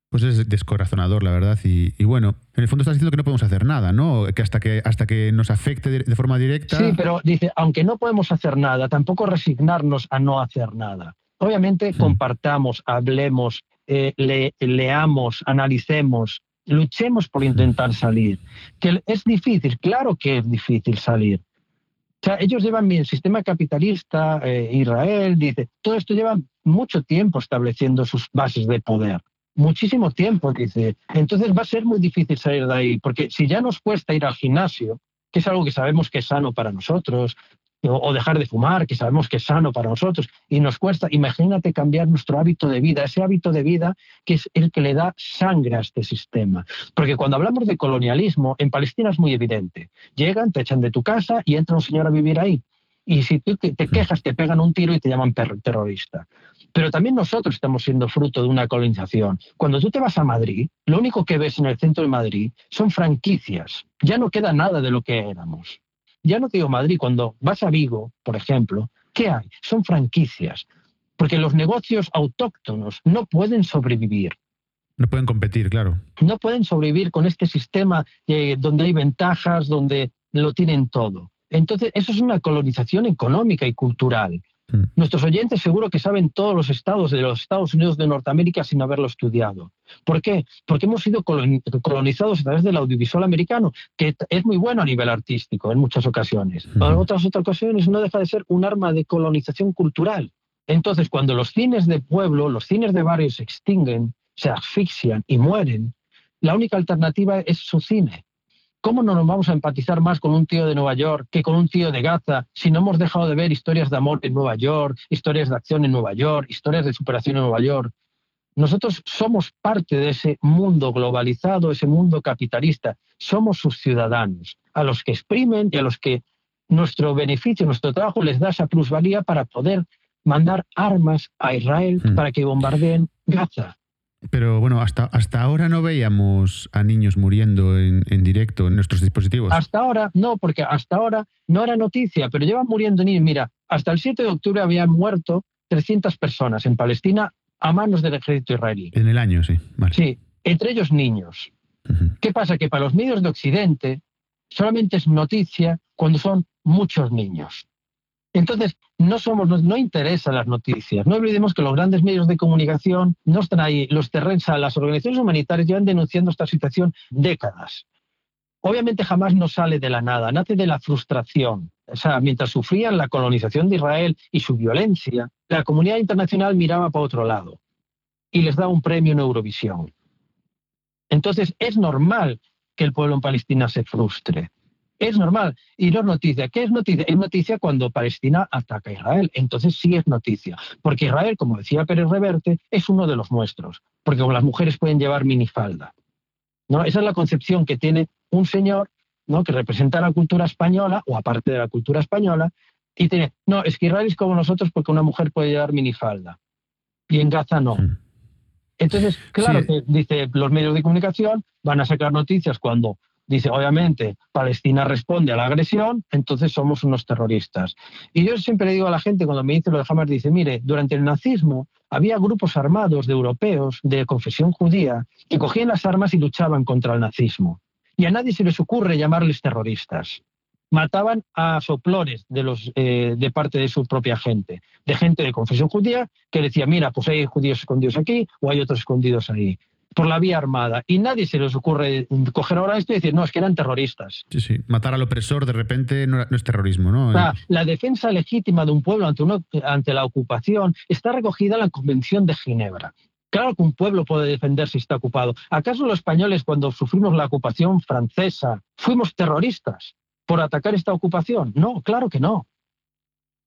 Pues es descorazonador, la verdad. Y, bueno, en el fondo estás diciendo que no podemos hacer nada, ¿no? Que hasta que, hasta que nos afecte de, forma directa. Sí, pero dice, aunque no podemos hacer nada, tampoco resignarnos a no hacer nada. Obviamente, hmm. compartamos, hablemos, eh, leamos, analicemos, luchemos por intentar hmm. salir. Que es difícil, claro que es difícil salir. O sea, ellos llevan bien el sistema capitalista, eh, Israel, dice, todo esto lleva mucho tiempo estableciendo sus bases de poder muchísimo tiempo, dice. Entonces va a ser muy difícil salir de ahí, porque si ya nos cuesta ir al gimnasio, que es algo que sabemos que es sano para nosotros, o, dejar de fumar, que sabemos que es sano para nosotros, y nos cuesta, imagínate cambiar nuestro hábito de vida, ese hábito de vida que es el que le da sangre a este sistema. Porque cuando hablamos de colonialismo, en Palestina es muy evidente. Llegan, te echan de tu casa y entra un señor a vivir ahí. Y si tú te quejas, te pegan un tiro y te llaman terrorista. Pero también nosotros estamos siendo fruto de una colonización. Cuando tú te vas a Madrid, lo único que ves en el centro de Madrid son franquicias. Ya no queda nada de lo que éramos. Ya no te digo Madrid, cuando vas a Vigo, por ejemplo, ¿qué hay? Son franquicias. Porque los negocios autóctonos no pueden sobrevivir. No pueden competir, claro. No pueden sobrevivir con este sistema eh, donde hay ventajas, donde lo tienen todo. Entonces, eso es una colonización económica y cultural. Mm. Nuestros oyentes seguro que saben todos los estados de los Estados Unidos de Norteamérica sin haberlo estudiado. ¿Por qué? Porque hemos sido colonizados a través del audiovisual americano, que es muy bueno a nivel artístico en muchas ocasiones. En otras, otras ocasiones no deja de ser un arma de colonización cultural. Entonces, cuando los cines de pueblo, los cines de barrio se extinguen, se asfixian y mueren, la única alternativa es su cine. ¿Cómo no nos vamos a empatizar más con un tío de Nueva York que con un tío de Gaza si no hemos dejado de ver historias de amor en Nueva York, historias de acción en Nueva York, historias de superación en Nueva York? Nosotros somos parte de ese mundo globalizado, ese mundo capitalista. Somos sus ciudadanos, a los que exprimen y a los que nuestro beneficio, nuestro trabajo les da esa plusvalía para poder mandar armas a Israel mm. para que bombardeen Gaza. Pero bueno, hasta, hasta ahora no veíamos a niños muriendo en, directo en nuestros dispositivos. Hasta ahora no, porque hasta ahora no era noticia, pero llevan muriendo niños. Mira, hasta el 7 de octubre habían muerto 300 personas en Palestina a manos del ejército israelí. En el año, sí. Sí, entre ellos niños. ¿Qué pasa? Que para los medios de Occidente solamente es noticia cuando son muchos niños. Entonces, no somos, no, interesan las noticias. No olvidemos que los grandes medios de comunicación no están ahí. Los terrenos, las organizaciones humanitarias llevan denunciando esta situación décadas. Obviamente jamás no sale de la nada, nace de la frustración. O sea, mientras sufrían la colonización de Israel y su violencia, la comunidad internacional miraba para otro lado y les da un premio en Eurovisión. Entonces, es normal que el pueblo en Palestina se frustre. Es normal. Y no es noticia. ¿Qué es noticia? Es noticia cuando Palestina ataca a Israel. Entonces sí es noticia. Porque Israel, como decía Pérez Reverte, es uno de los nuestros. Porque como las mujeres pueden llevar minifalda. ¿no? Esa es la concepción que tiene un señor ¿no? que representa la cultura española, o aparte de la cultura española, y tiene, no, es que Israel es como nosotros porque una mujer puede llevar minifalda. Y en Gaza no. Entonces, claro que dice, los medios de comunicación van a sacar noticias cuando dice, obviamente, Palestina responde a la agresión, entonces somos unos terroristas. Y yo siempre digo a la gente, cuando me dice lo de Hamas, dice, mire, durante el nazismo había grupos armados de europeos de confesión judía que cogían las armas y luchaban contra el nazismo. Y a nadie se les ocurre llamarles terroristas. Mataban a soplores de, los, eh, de parte de su propia gente, de gente de confesión judía que decía, mira, pues hay judíos escondidos aquí o hay otros escondidos ahí por la vía armada. Y nadie se les ocurre coger ahora esto y decir, no, es que eran terroristas. Sí, sí. Matar al opresor de repente no, es terrorismo, ¿no? la defensa legítima de un pueblo ante, ante la ocupación está recogida en la Convención de Ginebra. Claro que un pueblo puede defenderse si está ocupado. ¿Acaso los españoles, cuando sufrimos la ocupación francesa, fuimos terroristas por atacar esta ocupación? No, claro que no.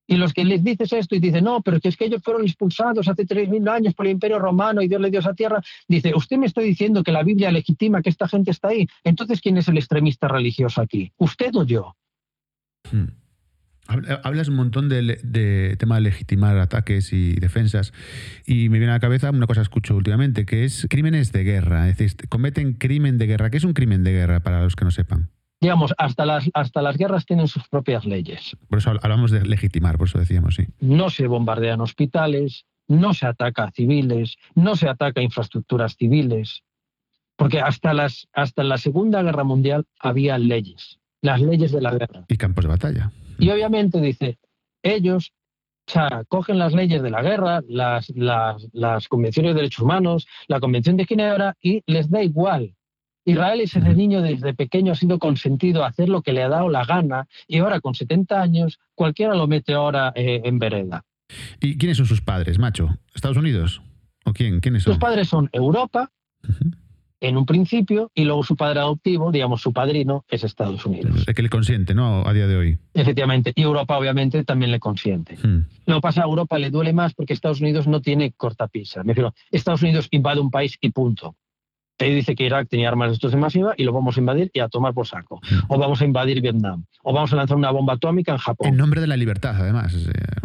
Y los que les dices esto y dicen, no, pero es que ellos fueron expulsados hace 3.000 años por el Imperio Romano y Dios le dio esa tierra, dice, usted me está diciendo que la Biblia legitima que esta gente está ahí. Entonces, ¿quién es el extremista religioso aquí? ¿Usted o yo? Hmm. Hablas un montón de, tema de legitimar ataques y defensas y me viene a la cabeza una cosa que escucho últimamente, que es crímenes de guerra. Es decir, cometen crimen de guerra. ¿Qué es un crimen de guerra para los que no sepan? Digamos, hasta las, hasta las guerras tienen sus propias leyes. Por eso hablamos de legitimar, por eso decíamos, sí. No se bombardean hospitales, no se ataca a civiles, no se ataca a infraestructuras civiles, porque hasta, las, hasta la Segunda Guerra Mundial había leyes, las leyes de la guerra. Y campos de batalla. Y obviamente dice, ellos cogen las leyes de la guerra, las, las, las convenciones de derechos humanos, la Convención de Ginebra y les da igual Israel ese niño desde pequeño ha sido consentido a hacer lo que le ha dado la gana y ahora con 70 años cualquiera lo mete ahora eh, en vereda. ¿Y quiénes son sus padres, macho? ¿Estados Unidos? ¿O quién? ¿Quiénes son? Sus padres son Europa, en un principio, y luego su padre adoptivo, digamos su padrino, es Estados Unidos. Es que le consiente, ¿no? A día de hoy. Efectivamente. Y Europa, obviamente, también le consiente. Hmm. Lo que pasa a Europa le duele más porque Estados Unidos no tiene cortapisa. Me refiero, Estados Unidos invade un país y punto. Te dice que Irak tenía armas de destrucción masiva y lo vamos a invadir y a tomar por saco. O vamos a invadir Vietnam. O vamos a lanzar una bomba atómica en Japón. En nombre de la libertad, además.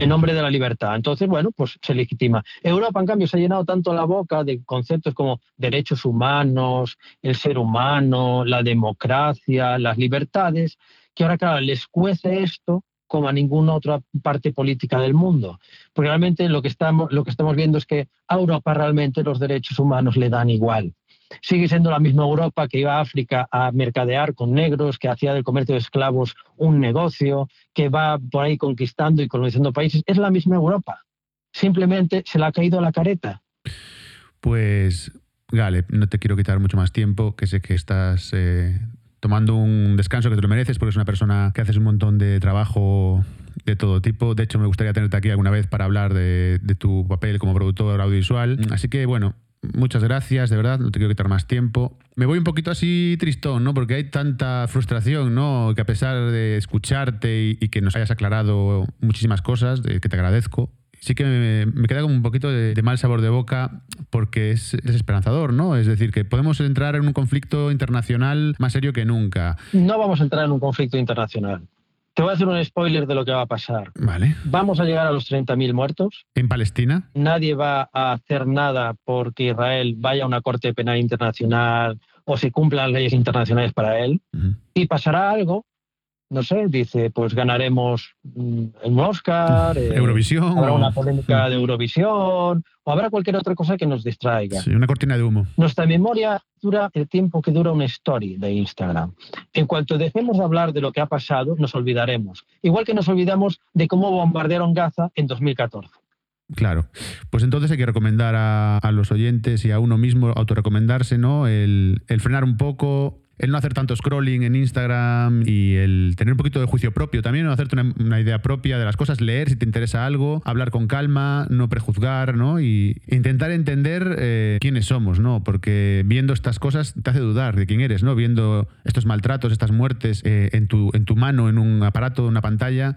En nombre de la libertad. Entonces, bueno, pues se legitima. Europa, en cambio, se ha llenado tanto la boca de conceptos como derechos humanos, el ser humano, la democracia, las libertades, que ahora, claro, les cuece esto como a ninguna otra parte política del mundo. Porque realmente lo que estamos, lo que estamos viendo es que a Europa realmente los derechos humanos le dan igual sigue siendo la misma Europa que iba a África a mercadear con negros, que hacía del comercio de esclavos un negocio, que va por ahí conquistando y colonizando países. Es la misma Europa. Simplemente se le ha caído la careta. Pues, Gale, no te quiero quitar mucho más tiempo, que sé que estás eh, tomando un descanso que te lo mereces porque es una persona que haces un montón de trabajo de todo tipo. De hecho, me gustaría tenerte aquí alguna vez para hablar de, de tu papel como productor audiovisual. Así que, bueno, muchas gracias, de verdad, no te quiero quitar más tiempo. Me voy un poquito así tristón, ¿no? Porque hay tanta frustración, ¿no? Que a pesar de escucharte y, que nos hayas aclarado muchísimas cosas, que te agradezco, sí que me, queda como un poquito de, mal sabor de boca porque es, es, esperanzador, ¿no? Es decir, que podemos entrar en un conflicto internacional más serio que nunca. No vamos a entrar en un conflicto internacional. Te voy a hacer un spoiler de lo que va a pasar. Vale. Vamos a llegar a los 30.000 muertos. ¿En Palestina? Nadie va a hacer nada porque Israel vaya a una corte penal internacional o se cumplan leyes internacionales para él. Y pasará algo no sé, dice, pues ganaremos mm, un Oscar, eh, Eurovisión, habrá una polémica de Eurovisión, o habrá cualquier otra cosa que nos distraiga. Sí, una cortina de humo. Nuestra memoria dura el tiempo que dura una story de Instagram. En cuanto dejemos de hablar de lo que ha pasado, nos olvidaremos. Igual que nos olvidamos de cómo bombardearon Gaza en 2014. Claro. Pues entonces hay que recomendar a, los oyentes y a uno mismo autorrecomendarse, ¿no? el frenar un poco, el no hacer tanto scrolling en Instagram y el tener un poquito de juicio propio también, no hacerte una, idea propia de las cosas, leer si te interesa algo, hablar con calma, no prejuzgar, ¿no? Y intentar entender eh, quiénes somos, ¿no? Porque viendo estas cosas te hace dudar de quién eres, ¿no? Viendo estos maltratos, estas muertes eh, en, tu, en tu mano, en un aparato, en una pantalla,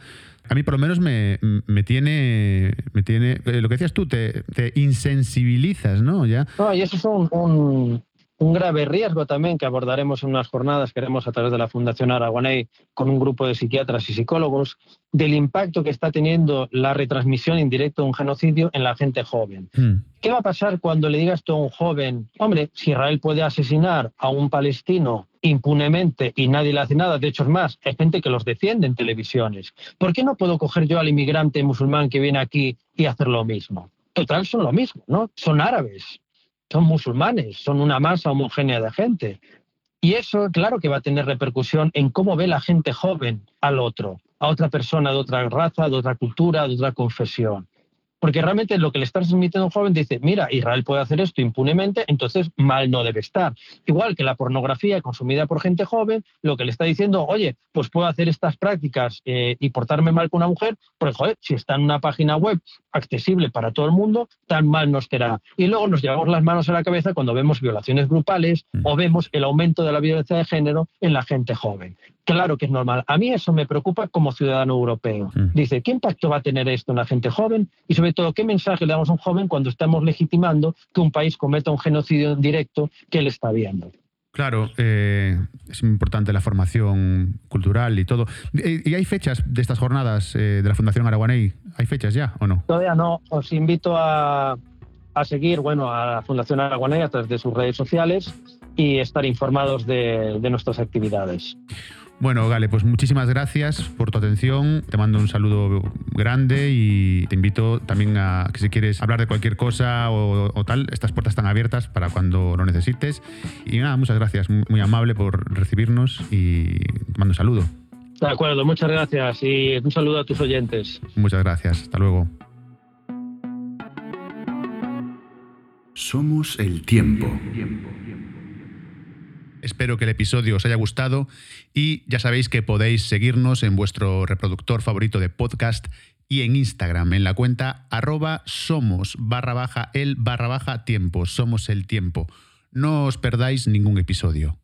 a mí por lo menos me, tiene, me tiene eh, lo que decías tú, te, insensibilizas, ¿no? Ya. No, y eso es un, un grave riesgo también que abordaremos en unas jornadas que haremos a través de la Fundación Araguaney con un grupo de psiquiatras y psicólogos del impacto que está teniendo la retransmisión indirecta de un genocidio en la gente joven. Hmm. ¿Qué va a pasar cuando le digas tú a un joven, hombre, si Israel puede asesinar a un palestino impunemente y nadie le hace nada, de hecho es más, hay gente que los defiende en televisiones, ¿por qué no puedo coger yo al inmigrante musulmán que viene aquí y hacer lo mismo? Total, son lo mismo, ¿no? Son árabes son musulmanes, son una masa homogénea de gente. Y eso, claro que va a tener repercusión en cómo ve la gente joven al otro, a otra persona de otra raza, de otra cultura, de otra confesión. Porque realmente lo que le está transmitiendo a un joven dice, mira, Israel puede hacer esto impunemente, entonces mal no debe estar. Igual que la pornografía consumida por gente joven, lo que le está diciendo, oye, pues puedo hacer estas prácticas eh, y portarme mal con una mujer, porque joder, si está en una página web accesible para todo el mundo, tan mal nos será. Y luego nos llevamos las manos a la cabeza cuando vemos violaciones grupales mm. o vemos el aumento de la violencia de género en la gente joven. Claro que es normal. A mí eso me preocupa como ciudadano europeo. Mm. Dice, ¿qué impacto va a tener esto en la gente joven? Y sobre todo, ¿qué mensaje le damos a un joven cuando estamos legitimando que un país cometa un genocidio directo que él está viendo? Claro, eh, es importante la formación cultural y todo. ¿Y hay fechas de estas jornadas eh, de la Fundación Araguaney? ¿Hay fechas ya o no? Todavía no. Os invito a, seguir bueno, a la Fundación Araguaney a través de sus redes sociales y estar informados de nuestras actividades. Bueno, Gale, pues muchísimas gracias por tu atención. Te mando un saludo grande y te invito también a que si quieres hablar de cualquier cosa o, tal, estas puertas están abiertas para cuando lo necesites. Y nada, muchas gracias, muy amable por recibirnos y te mando un saludo. De acuerdo, muchas gracias y un saludo a tus oyentes. Muchas gracias, hasta luego. Somos el tiempo. Espero que el episodio os haya gustado y ya sabéis que podéis seguirnos en vuestro reproductor favorito de podcast y en Instagram en la cuenta arroba somos barra baja el barra baja tiempo, somos el tiempo. No os perdáis ningún episodio.